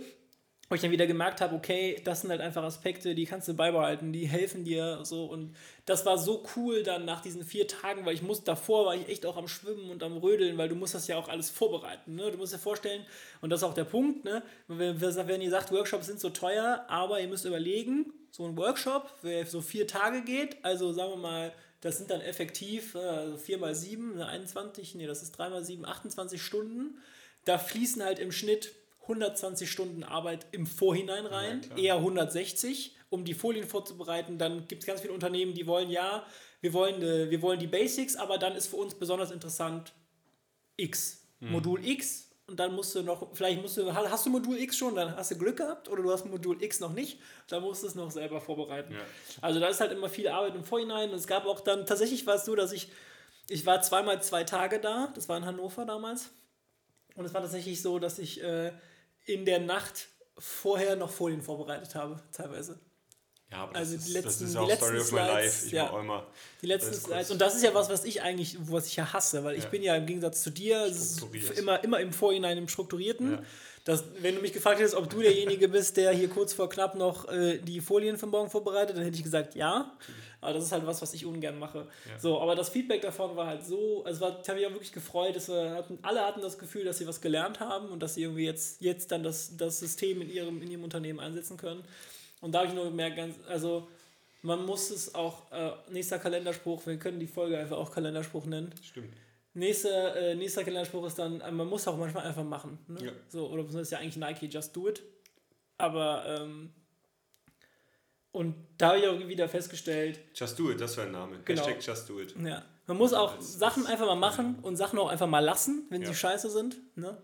wo ich dann wieder gemerkt habe, okay, das sind halt einfach Aspekte, die kannst du beibehalten, die helfen dir so und das war so cool dann nach diesen vier Tagen, weil ich muss davor war ich echt auch am Schwimmen und am Rödeln, weil du musst das ja auch alles vorbereiten, ne? Du musst dir vorstellen und das ist auch der Punkt, ne? Wenn, ihr sagt, Workshops sind so teuer, aber ihr müsst überlegen, so ein Workshop, der so vier Tage geht. Also sagen wir mal, das sind dann effektiv äh, 4 mal 7, 21, nee, das ist 3 mal 7, 28 Stunden. Da fließen halt im Schnitt 120 Stunden Arbeit im Vorhinein rein, ja, eher 160, um die Folien vorzubereiten. Dann gibt es ganz viele Unternehmen, die wollen ja, wir wollen, äh, wir wollen die Basics, aber dann ist für uns besonders interessant X. Mhm. Modul X und dann musst du noch, vielleicht musst du, hast du Modul X schon, dann hast du Glück gehabt oder du hast Modul X noch nicht, dann musst du es noch selber vorbereiten. Ja. Also da ist halt immer viel Arbeit im Vorhinein und es gab auch dann, tatsächlich war es so, dass ich, ich war zweimal zwei Tage da, das war in Hannover damals und es war tatsächlich so, dass ich äh, in der Nacht vorher noch Folien vorbereitet habe, teilweise. Ja, aber also das, die letzten, das ist auch die Story of my life. Ich ja, war auch immer. Die letzten Slides. Und das ist ja was, was ich eigentlich, was ich ja hasse, weil ja. ich bin ja im Gegensatz zu dir immer, immer im Vorhinein im Strukturierten. Ja. Das, wenn du mich gefragt hättest, ob du derjenige bist, der hier kurz vor knapp noch äh, die Folien für morgen vorbereitet, dann hätte ich gesagt, ja. Aber das ist halt was, was ich ungern mache. Ja. So, aber das Feedback davon war halt so, also war, habe ich auch wirklich gefreut, dass wir hatten, alle hatten das Gefühl, dass sie was gelernt haben und dass sie irgendwie jetzt, jetzt dann das, das System in ihrem, in ihrem Unternehmen einsetzen können. Und da habe ich nur gemerkt, ganz, also man muss es auch, äh, nächster Kalenderspruch, wir können die Folge einfach auch Kalenderspruch nennen. Stimmt. Nächster, äh, nächster Kalenderspruch ist dann, man muss auch manchmal einfach machen. Ne? Ja. So, oder das ist ja eigentlich Nike, just do it. Aber ähm, und da habe ich auch wieder festgestellt. Just do it, das wäre ein Name. Genau. Hashtag just do it. Ja. Man muss auch das, Sachen einfach mal machen und Sachen auch einfach mal lassen, wenn ja. sie scheiße sind. Ne?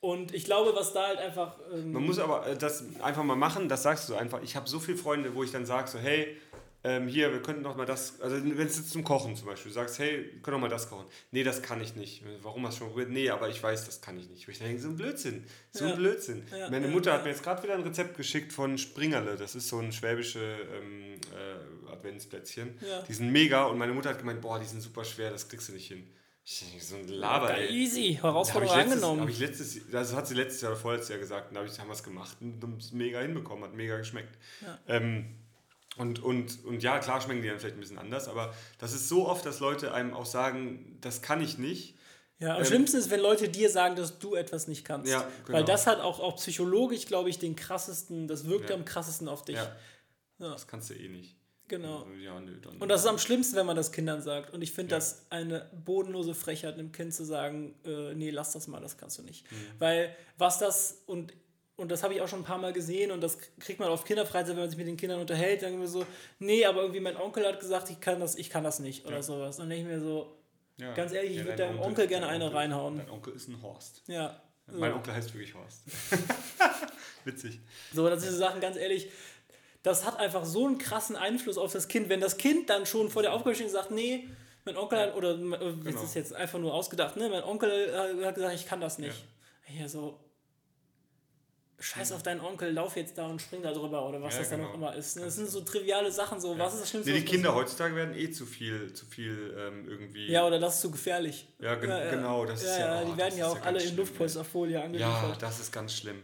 Und ich glaube, was da halt einfach. Ähm Man muss aber äh, das einfach mal machen, das sagst du einfach. Ich habe so viele Freunde, wo ich dann sage, so, hey, ähm, hier, wir könnten doch mal das, also wenn es jetzt zum Kochen zum Beispiel, du sagst, hey, wir können doch mal das kochen. Nee, das kann ich nicht. Warum hast du schon probiert? Nee, aber ich weiß, das kann ich nicht. Ich denke, so ein Blödsinn. So ja. ein Blödsinn. Ja. Meine Mutter hat mir jetzt gerade wieder ein Rezept geschickt von Springerle. Das ist so ein schwäbische ähm, äh, Adventsplätzchen. Ja. Die sind mega und meine Mutter hat gemeint, boah, die sind super schwer, das kriegst du nicht hin. So ein Laber, ey. Easy, Herausforderung hab angenommen. Hab ich letztes, das hat sie letztes Jahr oder vorletztes Jahr gesagt, da hab ich, haben wir es gemacht und es mega hinbekommen, hat mega geschmeckt. Ja. Ähm, und, und, und ja, klar schmecken die dann vielleicht ein bisschen anders, aber das ist so oft, dass Leute einem auch sagen, das kann ich nicht. Ja, am ähm, schlimmsten ist, wenn Leute dir sagen, dass du etwas nicht kannst. Ja, genau. Weil das hat auch, auch psychologisch, glaube ich, den krassesten, das wirkt ja. am krassesten auf dich. Ja. ja. Das kannst du eh nicht. Genau. Ja, nö, und das ist am schlimmsten, wenn man das Kindern sagt. Und ich finde das eine bodenlose Frechheit, einem Kind zu sagen, äh, nee, lass das mal, das kannst du nicht. Mhm. Weil was das, und, und das habe ich auch schon ein paar Mal gesehen und das kriegt man auf Kinderfreizeit, wenn man sich mit den Kindern unterhält, dann wir so, nee, aber irgendwie mein Onkel hat gesagt, ich kann das, ich kann das nicht oder ja. sowas. Und dann denke ich mir so, ja. ganz ehrlich, ich würde deinem Onkel, Onkel gerne eine Onkel, reinhauen. Dein Onkel ist ein Horst. Ja. Mein Onkel heißt wirklich Horst. Witzig. So, das sind so Sachen, ganz ehrlich, das hat einfach so einen krassen Einfluss auf das Kind. Wenn das Kind dann schon vor der Aufgabe steht und sagt, nee, mein Onkel hat, oder genau. das ist jetzt einfach nur ausgedacht, ne? Mein Onkel hat gesagt, ich kann das nicht. Ja, ja so, scheiß auf deinen Onkel, lauf jetzt da und spring da drüber oder was ja, das genau. dann auch immer ist. Ne? Das sind so triviale Sachen, so, ja. was ist das Schlimmste? Nee, die Kinder heutzutage werden eh zu viel, zu viel ähm, irgendwie. Ja, oder das ist zu gefährlich. Ja, gen ja genau, das ist ja. Oh, die werden ja auch alle in Luftpolsterfolie angeliefert. Ja, das ist ganz schlimm.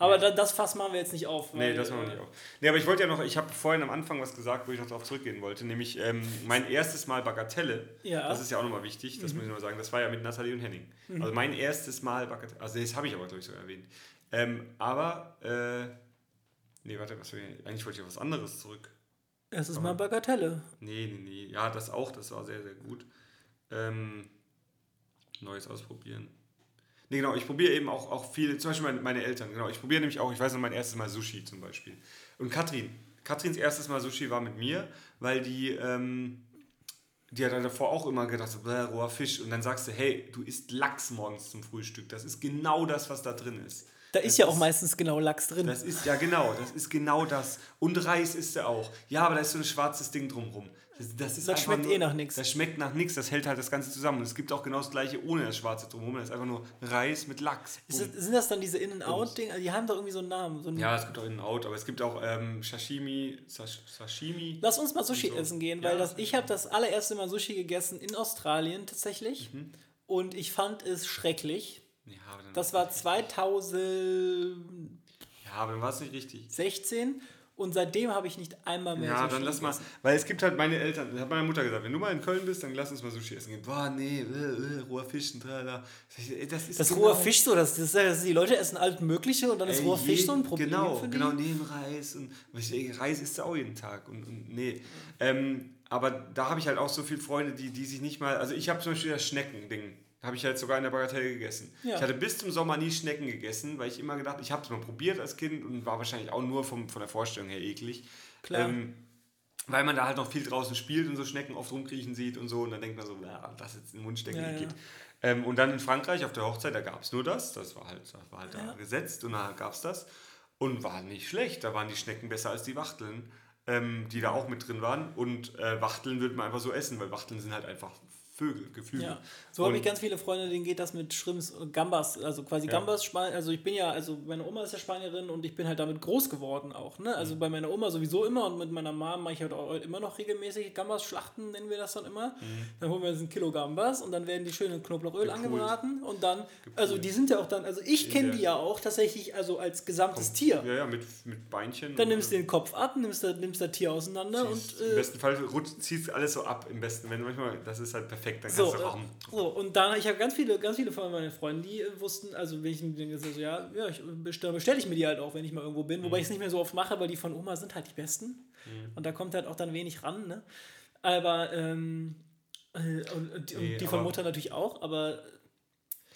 Aber ja. das Fass machen wir jetzt nicht auf. Nee, das machen wir nicht auf. Nee, aber ich wollte ja noch, ich habe vorhin am Anfang was gesagt, wo ich noch darauf zurückgehen wollte, nämlich ähm, mein erstes Mal Bagatelle. Ja. Das ist ja auch nochmal wichtig, das mhm. muss ich noch sagen. Das war ja mit Nathalie und Henning. Mhm. Also mein erstes Mal Bagatelle, also das habe ich aber, glaube ich, sogar erwähnt. Ähm, aber, äh, nee, warte, was, eigentlich wollte ich auf was anderes zurück. Erstes Mal Bagatelle. Nee, nee, nee. Ja, das auch, das war sehr, sehr gut. Ähm, Neues ausprobieren. Nee, genau, ich probiere eben auch, auch viel, zum Beispiel meine, meine Eltern, genau. Ich probiere nämlich auch, ich weiß noch, mein erstes Mal Sushi zum Beispiel. Und Katrin, Katrins erstes Mal Sushi war mit mir, weil die, ähm, die hat dann davor auch immer gedacht, so, roher Fisch. Und dann sagst du, hey, du isst Lachs morgens zum Frühstück. Das ist genau das, was da drin ist. Da ist ja auch meistens genau Lachs drin. Das ist, ja genau, das ist genau das. Und Reis ist er auch. Ja, aber da ist so ein schwarzes Ding drumherum. Das, das, das schmeckt nur, eh nach nichts. Das schmeckt nach nichts, das hält halt das Ganze zusammen. Und es gibt auch genau das gleiche ohne das schwarze drumherum. Das ist einfach nur Reis mit Lachs. Das, sind das dann diese In-N-Out-Dinger? Die haben doch irgendwie so einen Namen. So einen ja, es gibt auch In-N-Out, aber es gibt auch ähm, Sashimi, Sash Sashimi. Lass uns mal Sushi so. essen gehen, weil ja. das, ich habe das allererste Mal Sushi gegessen in Australien tatsächlich. Mhm. Und ich fand es schrecklich. Ja, das war 2000. Ja, aber dann war es nicht richtig. 16. Und seitdem habe ich nicht einmal mehr Ja, dann lass mal. Weil es gibt halt meine Eltern, hat meine Mutter gesagt, wenn du mal in Köln bist, dann lass uns mal Sushi essen gehen. Boah, nee, äh, äh, roher Fisch und tralala. Das ist das genau, Fisch so, das, das, das, die Leute essen alles Mögliche und dann ist roher Fisch so ein Problem. Genau, für die. genau, neben Reis. Und Reis isst du auch jeden Tag. Und, und nee. Ähm, aber da habe ich halt auch so viele Freunde, die, die sich nicht mal. Also ich habe zum Beispiel das Schnecken-Ding. Habe ich halt sogar in der Bagatelle gegessen. Ja. Ich hatte bis zum Sommer nie Schnecken gegessen, weil ich immer gedacht, ich habe es mal probiert als Kind und war wahrscheinlich auch nur vom, von der Vorstellung her eklig. Klar. Ähm, weil man da halt noch viel draußen spielt und so Schnecken oft rumkriechen sieht und so und dann denkt man so, ja, was jetzt in den Mund stecken ja, geht. Ja. Ähm, und dann in Frankreich auf der Hochzeit, da gab es nur das, das war halt, das war halt da gesetzt und da gab es das und war nicht schlecht, da waren die Schnecken besser als die Wachteln, ähm, die da auch mit drin waren und äh, Wachteln würde man einfach so essen, weil Wachteln sind halt einfach Vögel, Geflügel. Ja. So habe ich ganz viele Freunde, denen geht das mit Shrimps, Gambas, also quasi ja. Gambas, also ich bin ja, also meine Oma ist ja Spanierin und ich bin halt damit groß geworden auch, ne? Also mhm. bei meiner Oma sowieso immer und mit meiner Mom mache ich halt auch immer noch regelmäßig Gambas schlachten, nennen wir das dann immer. Mhm. Dann holen wir uns ein Kilo Gambas und dann werden die schön in Knoblauchöl Gepult. angebraten und dann, Gepult. also die sind ja auch dann, also ich kenne die ja auch tatsächlich, also als gesamtes Komm, Tier. Ja, ja, mit, mit Beinchen. Dann nimmst du den Kopf ab, nimmst, nimmst das Tier auseinander ziehst, und. Äh, Im besten Fall ziehst alles so ab, im besten, wenn manchmal, das ist halt perfekt, dann kannst so, du auch so, und dann, ich habe ganz viele, ganz viele von meinen Freunden, die äh, wussten, also wenn ich denen gesagt so, ja, ja, ich bestelle bestell ich mir die halt auch, wenn ich mal irgendwo bin, mhm. wobei ich es nicht mehr so oft mache, weil die von Oma sind halt die besten. Mhm. Und da kommt halt auch dann wenig ran, ne? Aber, ähm, äh, und, und, nee, die von Mutter natürlich auch, aber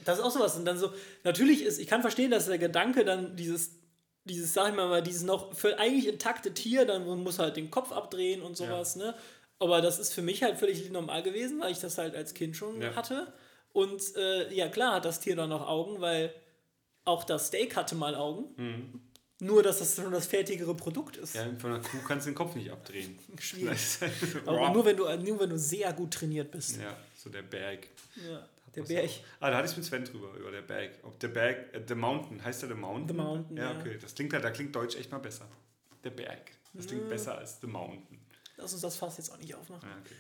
das ist auch sowas. Und dann so, natürlich ist, ich kann verstehen, dass der Gedanke dann dieses, dieses, sag ich mal, dieses noch für eigentlich intakte Tier, dann muss halt den Kopf abdrehen und sowas, ja. ne? Aber das ist für mich halt völlig normal gewesen, weil ich das halt als Kind schon ja. hatte. Und äh, ja, klar hat das Tier dann noch Augen, weil auch das Steak hatte mal Augen. Mhm. Nur, dass das schon das fertigere Produkt ist. Ja, von einer Kuh kannst du den Kopf nicht abdrehen. Schwierig. Aber nur wenn, du, nur wenn du sehr gut trainiert bist. Ja, so der Berg. Ja, der Berg. Ah, da hatte ich mit Sven drüber, über der Berg. Ob der Berg, äh, The Mountain, heißt der The Mountain? The Mountain, ja. Okay. Das klingt, da klingt Deutsch echt mal besser. Der Berg. Das klingt ja. besser als The Mountain. Lass uns das Fass jetzt auch nicht aufmachen. Ja, okay.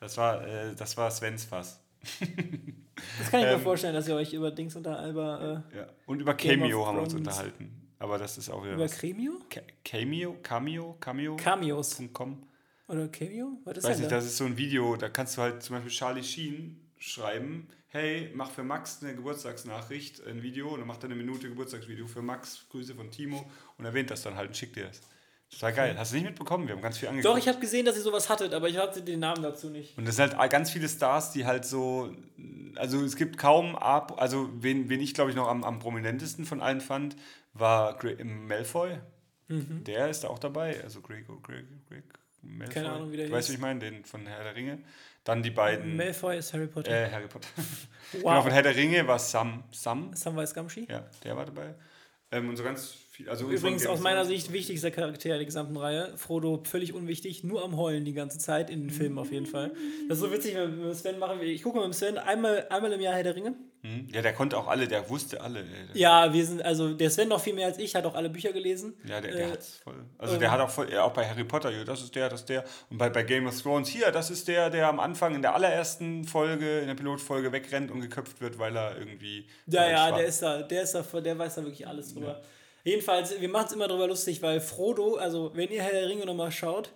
das, war, äh, das war Svens Fass. das kann ich mir ähm, vorstellen, dass ihr euch über Dings unter Alba. Äh, ja. Und über Cameo haben wir uns unterhalten. Aber das ist auch wieder. Über was. Cameo? Cameo? Cameo? Cameo? Cameos.com. Oder Cameo? Was ist Weiß nicht, das ist so ein Video, da kannst du halt zum Beispiel Charlie Sheen schreiben, hey, mach für Max eine Geburtstagsnachricht, ein Video, und dann macht er eine Minute Geburtstagsvideo für Max, Grüße von Timo und erwähnt das dann halt und schickt dir das. Total geil. Hast du nicht mitbekommen? Wir haben ganz viel angeguckt. Doch, ich habe gesehen, dass ihr sowas hattet, aber ich hatte den Namen dazu nicht. Und es sind halt ganz viele Stars, die halt so. Also es gibt kaum. Ab, also wen, wen ich glaube ich noch am, am prominentesten von allen fand, war Greg Malfoy. Mhm. Der ist da auch dabei. Also Greg, Greg, Greg Malfoy. Keine Ahnung, wie der Weißt du, ich meine? Den von Herr der Ringe. Dann die beiden. Malfoy ist Harry Potter. Äh, Harry Potter. wow. Genau, von Herr der Ringe war Sam. Sam? Samwise Gamgee? Ja, der war dabei. Ähm, und so ganz viel. Also Übrigens aus meiner Sicht wichtigster Charakter der gesamten Reihe. Frodo völlig unwichtig, nur am Heulen die ganze Zeit, in den Filmen auf jeden Fall. Das ist so witzig, wenn wir mit Sven machen. Ich gucke mal mit Sven einmal, einmal im Jahr Herr der Ringe. Mhm. Ja, der konnte auch alle, der wusste alle. Ja, wir sind, also der Sven noch viel mehr als ich, hat auch alle Bücher gelesen. Ja, der, der äh, hat's voll. Also ähm, der hat auch voll, auch bei Harry Potter, ja, das ist der, das ist der. Und bei, bei Game of Thrones, hier, das ist der, der am Anfang in der allerersten Folge, in der Pilotfolge wegrennt und geköpft wird, weil er irgendwie. Ja, ja, der ist da, der ist da, der weiß da wirklich alles drüber. Ja. Jedenfalls, wir machen es immer darüber lustig, weil Frodo, also wenn ihr Herr der Ringe nochmal schaut,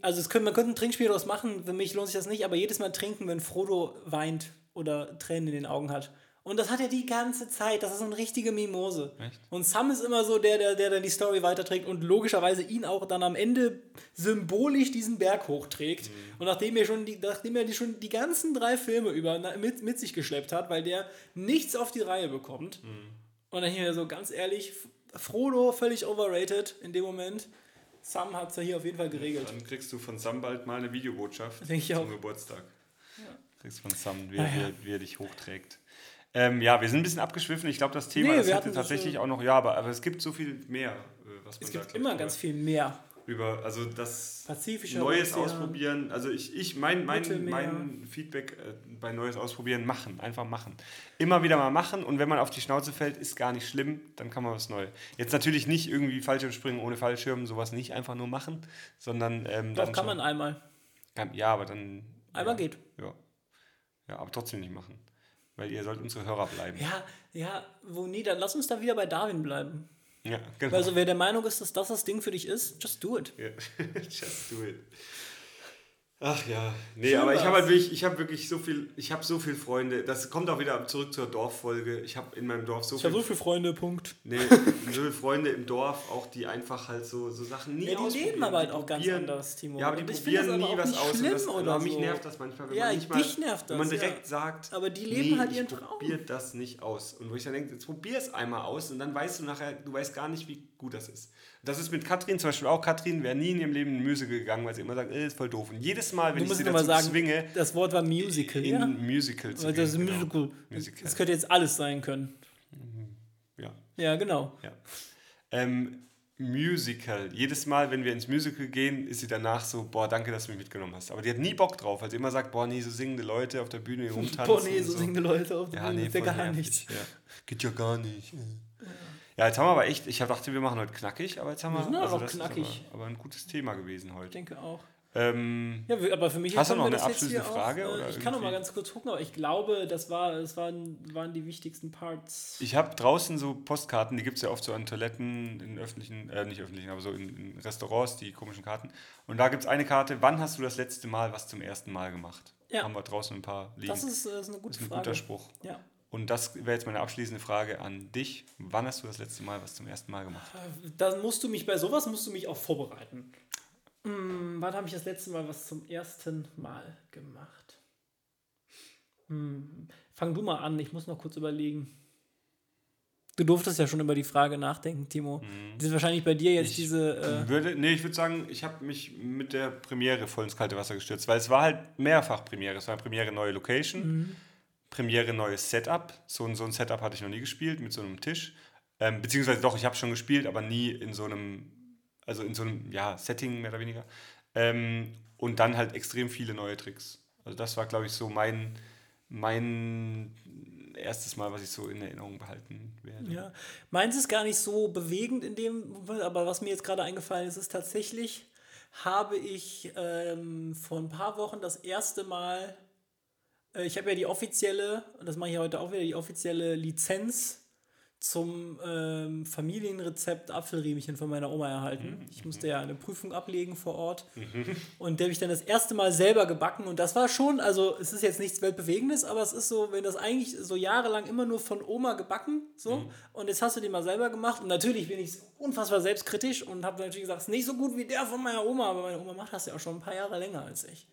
also es können, man könnte ein Trinkspiel daraus machen, für mich lohnt sich das nicht, aber jedes Mal trinken, wenn Frodo weint oder Tränen in den Augen hat. Und das hat er die ganze Zeit. Das ist so eine richtige Mimose. Echt? Und Sam ist immer so der, der, der dann die Story weiterträgt und logischerweise ihn auch dann am Ende symbolisch diesen Berg hochträgt. Mhm. Und nachdem er schon die, nachdem er die schon die ganzen drei Filme über mit, mit sich geschleppt hat, weil der nichts auf die Reihe bekommt. Mhm. Und dann hier so ganz ehrlich, Frodo völlig overrated in dem Moment. Sam hat es ja hier auf jeden Fall geregelt. Dann kriegst du von Sam bald mal eine Videobotschaft Denk ich zum auch. Geburtstag. Ja. Kriegst von Sam, wie, ah, ja. wie, wie er dich hochträgt. Ähm, ja, wir sind ein bisschen abgeschwiffen. Ich glaube, das Thema nee, das hätte tatsächlich so auch noch, ja, aber, aber es gibt so viel mehr, äh, was man Es gibt da, immer ganz viel mehr über also das Neues Ozean. ausprobieren. Also ich, ich mein, mein, mein Feedback äh, bei Neues ausprobieren, machen, einfach machen. Immer wieder mal machen und wenn man auf die Schnauze fällt, ist gar nicht schlimm, dann kann man was Neues. Jetzt natürlich nicht irgendwie Fallschirmspringen ohne Fallschirm, sowas nicht einfach nur machen, sondern ähm, Doch, kann man einmal. Ja, aber dann. Einmal ja, geht. Ja. Ja, aber trotzdem nicht machen. Weil ihr sollt unsere Hörer bleiben. Ja, ja, wo nee, dann lass uns da wieder bei Darwin bleiben. Ja, genau. Also wer der Meinung ist, dass das das Ding für dich ist, just do it. Ja. just do it. Ach ja, nee, Schön aber ich habe halt wirklich, ich habe wirklich so viel, ich habe so viele Freunde. Das kommt auch wieder zurück zur Dorffolge. Ich habe in meinem Dorf so ich viel. Ich habe so viele Freunde, Punkt. Nee, so viele Freunde im Dorf, auch die einfach halt so, so Sachen nie ja, die leben aber halt auch ganz anders, Timo. Ja, aber die probieren nie was aus. Und das, oder mich so. nervt das manchmal, wenn ja, man nicht mal, dich nervt das, wenn man direkt ja. sagt, aber die leben nee, halt ihren Traum. Probiert das nicht aus. Und wo ich dann denke, jetzt probier es einmal aus und dann weißt du nachher, du weißt gar nicht, wie gut das ist. Das ist mit Katrin zum Beispiel auch. Katrin wäre nie in ihrem Leben in Musical gegangen, weil sie immer sagt, äh, ist voll doof. Und jedes Mal, wenn ich sie dazu sagen, zwinge... Das Wort war Musical, in ja? Musical zu gehen, das ist genau. Musical. Musical. Das könnte jetzt alles sein können. Mhm. Ja. Ja, genau. Ja. Ähm, Musical. Jedes Mal, wenn wir ins Musical gehen, ist sie danach so, boah, danke, dass du mich mitgenommen hast. Aber die hat nie Bock drauf, weil sie immer sagt, boah, nee, so singende Leute auf der Bühne rumtanzen. Boah, nee, so, so singende Leute auf der ja, Bühne, nee, das ist ja gar nicht. Ja. Geht ja gar nicht. Ja. Jetzt haben wir aber echt, ich dachte, wir machen heute knackig, aber jetzt haben wir. Wir sind also das knackig. aber, aber, ein gutes Thema gewesen heute. Ich denke auch. Ähm, ja, aber für mich hast du noch eine abschließende Frage? Auch, äh, ich kann noch mal ganz kurz gucken, aber ich glaube, das, war, das waren, waren die wichtigsten Parts. Ich habe draußen so Postkarten, die gibt es ja oft so an Toiletten, in öffentlichen, äh, nicht öffentlichen, aber so in, in Restaurants, die komischen Karten. Und da gibt es eine Karte, wann hast du das letzte Mal was zum ersten Mal gemacht? Ja. Haben wir draußen ein paar liegen. Das ist, äh, ist eine gute das ist ein Frage. guter Spruch. Ja. Und das wäre jetzt meine abschließende Frage an dich. Wann hast du das letzte Mal was zum ersten Mal gemacht? Dann musst du mich bei sowas musst du mich auch vorbereiten. Hm, wann habe ich das letzte Mal was zum ersten Mal gemacht? Hm, fang du mal an, ich muss noch kurz überlegen. Du durftest ja schon über die Frage nachdenken, Timo. Mhm. Das ist wahrscheinlich bei dir jetzt ich diese. Äh würde, nee, ich würde sagen, ich habe mich mit der Premiere voll ins kalte Wasser gestürzt, weil es war halt mehrfach Premiere. Es war eine Premiere neue Location. Mhm Premiere neues Setup. So, so ein Setup hatte ich noch nie gespielt mit so einem Tisch. Ähm, beziehungsweise doch, ich habe schon gespielt, aber nie in so einem, also in so einem, ja, Setting mehr oder weniger. Ähm, und dann halt extrem viele neue Tricks. Also das war, glaube ich, so mein, mein erstes Mal, was ich so in Erinnerung behalten werde. Ja, meins ist gar nicht so bewegend in dem, aber was mir jetzt gerade eingefallen ist, ist tatsächlich, habe ich ähm, vor ein paar Wochen das erste Mal ich habe ja die offizielle, und das mache ich heute auch wieder, die offizielle Lizenz zum ähm, Familienrezept Apfelriemchen von meiner Oma erhalten. Mhm. Ich musste ja eine Prüfung ablegen vor Ort. Mhm. Und der habe ich dann das erste Mal selber gebacken. Und das war schon, also es ist jetzt nichts Weltbewegendes, aber es ist so, wenn das eigentlich so jahrelang immer nur von Oma gebacken, so, mhm. und jetzt hast du die mal selber gemacht. Und natürlich bin ich unfassbar selbstkritisch und habe natürlich gesagt, es ist nicht so gut wie der von meiner Oma, aber meine Oma macht das ja auch schon ein paar Jahre länger als ich.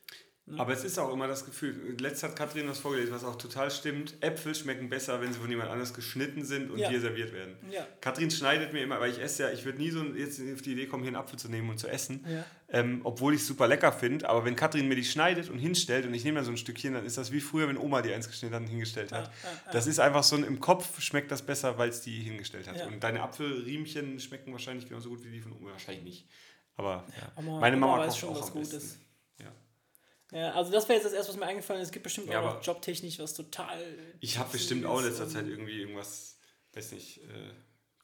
Ne? Aber es ist auch immer das Gefühl, letztes hat Katrin was vorgelesen, was auch total stimmt. Äpfel schmecken besser, wenn sie von jemand anders geschnitten sind und ja. hier serviert werden. Ja. Katrin schneidet mir immer, weil ich esse ja, ich würde nie so jetzt auf die Idee kommen, hier einen Apfel zu nehmen und zu essen. Ja. Ähm, obwohl ich es super lecker finde. Aber wenn Katrin mir die schneidet und hinstellt und ich nehme dann so ein Stückchen, dann ist das wie früher, wenn Oma die eins geschnitten hat und hingestellt hat. Das ist einfach so ein, im Kopf schmeckt das besser, weil es die hingestellt hat. Und deine Apfelriemchen schmecken wahrscheinlich genauso gut wie die von Oma. Wahrscheinlich nicht. Aber, ja. meine Mama kocht auch am besten. Ja, also das wäre jetzt das erste, was mir eingefallen ist. Es gibt bestimmt ja, auch noch jobtechnisch was total. Ich habe bestimmt auch in letzter Zeit irgendwie irgendwas, weiß nicht, äh,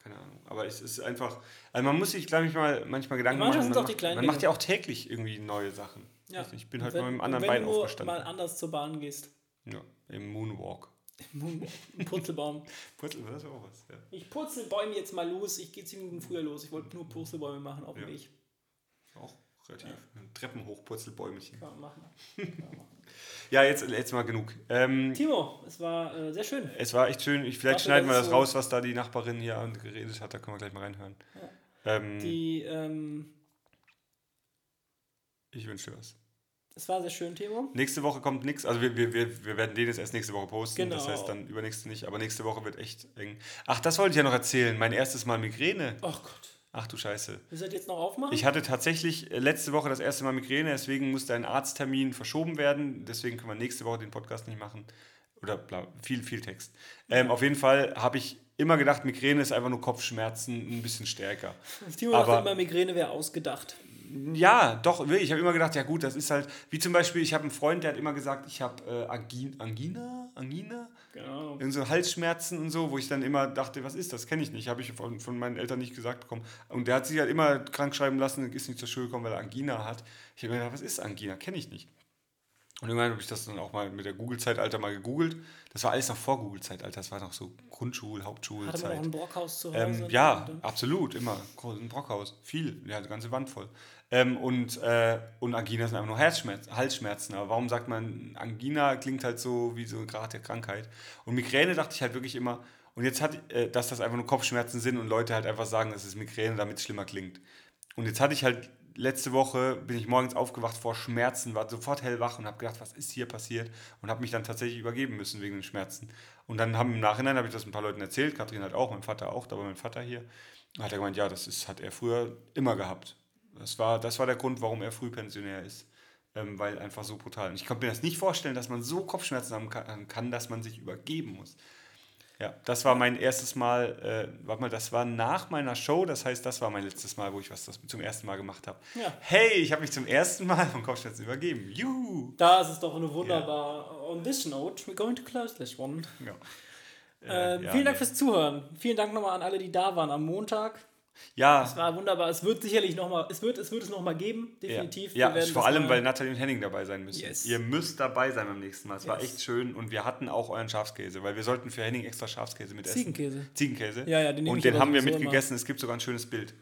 keine Ahnung. Aber es ist einfach, also man muss sich, glaube ich, mal manchmal Gedanken machen. Man, macht, man macht ja auch täglich irgendwie neue Sachen. Ja. Ich bin halt wenn, mal mit einem anderen Bein aufgestanden. Wenn du mal anders zur Bahn gehst. Ja, im Moonwalk. Im Moonwalk, im Purzelbaum. Purzel, das ist auch was, ja. Ich Purzelbäume jetzt mal los. Ich gehe zehn Minuten früher los. Ich wollte nur Purzelbäume machen auf dem ja. Weg. Auch relativ. Ja. Treppen hoch, Purzelbäumchen. Kann man machen. ja, jetzt, jetzt mal genug. Ähm, Timo, es war äh, sehr schön. Es war echt schön. Ich, vielleicht Dafür, schneiden wir das so raus, was da die Nachbarin hier geredet hat. Da können wir gleich mal reinhören. Ja. Ähm, die, ähm, ich wünsche dir was. Es war sehr schön, Timo. Nächste Woche kommt nichts. Also wir, wir, wir, wir werden den jetzt erst nächste Woche posten. Genau. Das heißt dann übernächste nicht. Aber nächste Woche wird echt eng. Ach, das wollte ich ja noch erzählen. Mein erstes Mal Migräne. Ach Gott. Ach du Scheiße. Willst du das jetzt noch aufmachen? Ich hatte tatsächlich äh, letzte Woche das erste Mal Migräne, deswegen musste ein Arzttermin verschoben werden. Deswegen können wir nächste Woche den Podcast nicht machen. Oder bla, viel, viel Text. Ähm, auf jeden Fall habe ich immer gedacht, Migräne ist einfach nur Kopfschmerzen ein bisschen stärker. Timo dachte immer, Migräne wäre ausgedacht. Ja, doch, ich habe immer gedacht, ja gut, das ist halt, wie zum Beispiel, ich habe einen Freund, der hat immer gesagt, ich habe äh, Angina, Angina, genau. so Halsschmerzen und so, wo ich dann immer dachte, was ist das, kenne ich nicht, habe ich von, von meinen Eltern nicht gesagt bekommen. Und der hat sich halt immer krank schreiben lassen, ist nicht zur Schule gekommen, weil er Angina hat. Ich habe mir gedacht, was ist Angina, kenne ich nicht. Und irgendwann habe ich das dann auch mal mit der Google-Zeitalter mal gegoogelt. Das war alles noch vor Google-Zeitalter. Das war noch so Grundschul-, Hauptschulzeit. Hatte man auch ein Brockhaus zu Hause? Ähm, ja, absolut, immer. Ein Brockhaus. Viel. Ja, die ganze Wand voll. Ähm, und, äh, und Angina sind einfach nur Herzschmerzen, Halsschmerzen. Aber warum sagt man, Angina klingt halt so wie so eine Grad der Krankheit. Und Migräne dachte ich halt wirklich immer, und jetzt hat, äh, dass das einfach nur Kopfschmerzen sind und Leute halt einfach sagen, es ist Migräne, damit es schlimmer klingt. Und jetzt hatte ich halt letzte Woche bin ich morgens aufgewacht vor Schmerzen, war sofort hellwach und habe gedacht, was ist hier passiert? Und habe mich dann tatsächlich übergeben müssen wegen den Schmerzen. Und dann haben im Nachhinein habe ich das ein paar Leuten erzählt, Kathrin hat auch, mein Vater auch, da war mein Vater hier. Hat er gemeint, ja, das ist, hat er früher immer gehabt. Das war, das war der Grund, warum er Frühpensionär ist. Ähm, weil einfach so brutal. Und ich konnte mir das nicht vorstellen, dass man so Kopfschmerzen haben kann, dass man sich übergeben muss. Ja, das war mein erstes Mal, äh, warte mal, das war nach meiner Show, das heißt, das war mein letztes Mal, wo ich was das zum ersten Mal gemacht habe. Ja. Hey, ich habe mich zum ersten Mal von Kopfschmerzen übergeben. Juhu! Da ist es doch eine wunderbare. Ja. On this note, we're going to close this one. Ja. Äh, äh, ja, vielen Dank fürs Zuhören. Vielen Dank nochmal an alle, die da waren am Montag. Ja. Es war wunderbar. Es wird sicherlich nochmal, es wird, es wird es nochmal geben, definitiv. Ja, ja vor allem, weil Nathalie und Henning dabei sein müssen. Yes. Ihr müsst dabei sein beim nächsten Mal. Es yes. war echt schön und wir hatten auch euren Schafskäse, weil wir sollten für Henning extra Schafskäse mit essen. Ziegenkäse. Ziegenkäse. Ja, ja, den Und den haben wir mitgegessen. Es gibt sogar ein schönes Bild.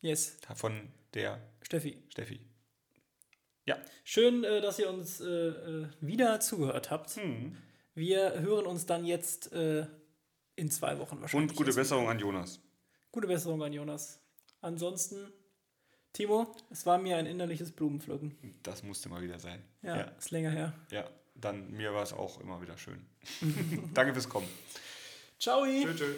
Yes. Von der Steffi. Steffi. Ja. Schön, äh, dass ihr uns äh, äh, wieder zugehört habt. Hm. Wir hören uns dann jetzt in zwei Wochen wahrscheinlich. Und gute Besserung an Jonas. Gute Besserung an Jonas. Ansonsten, Timo, es war mir ein innerliches Blumenpflücken. Das musste mal wieder sein. Ja, ja. ist länger her. Ja, dann mir war es auch immer wieder schön. Danke fürs Kommen. Ciao. Tschö, tschö.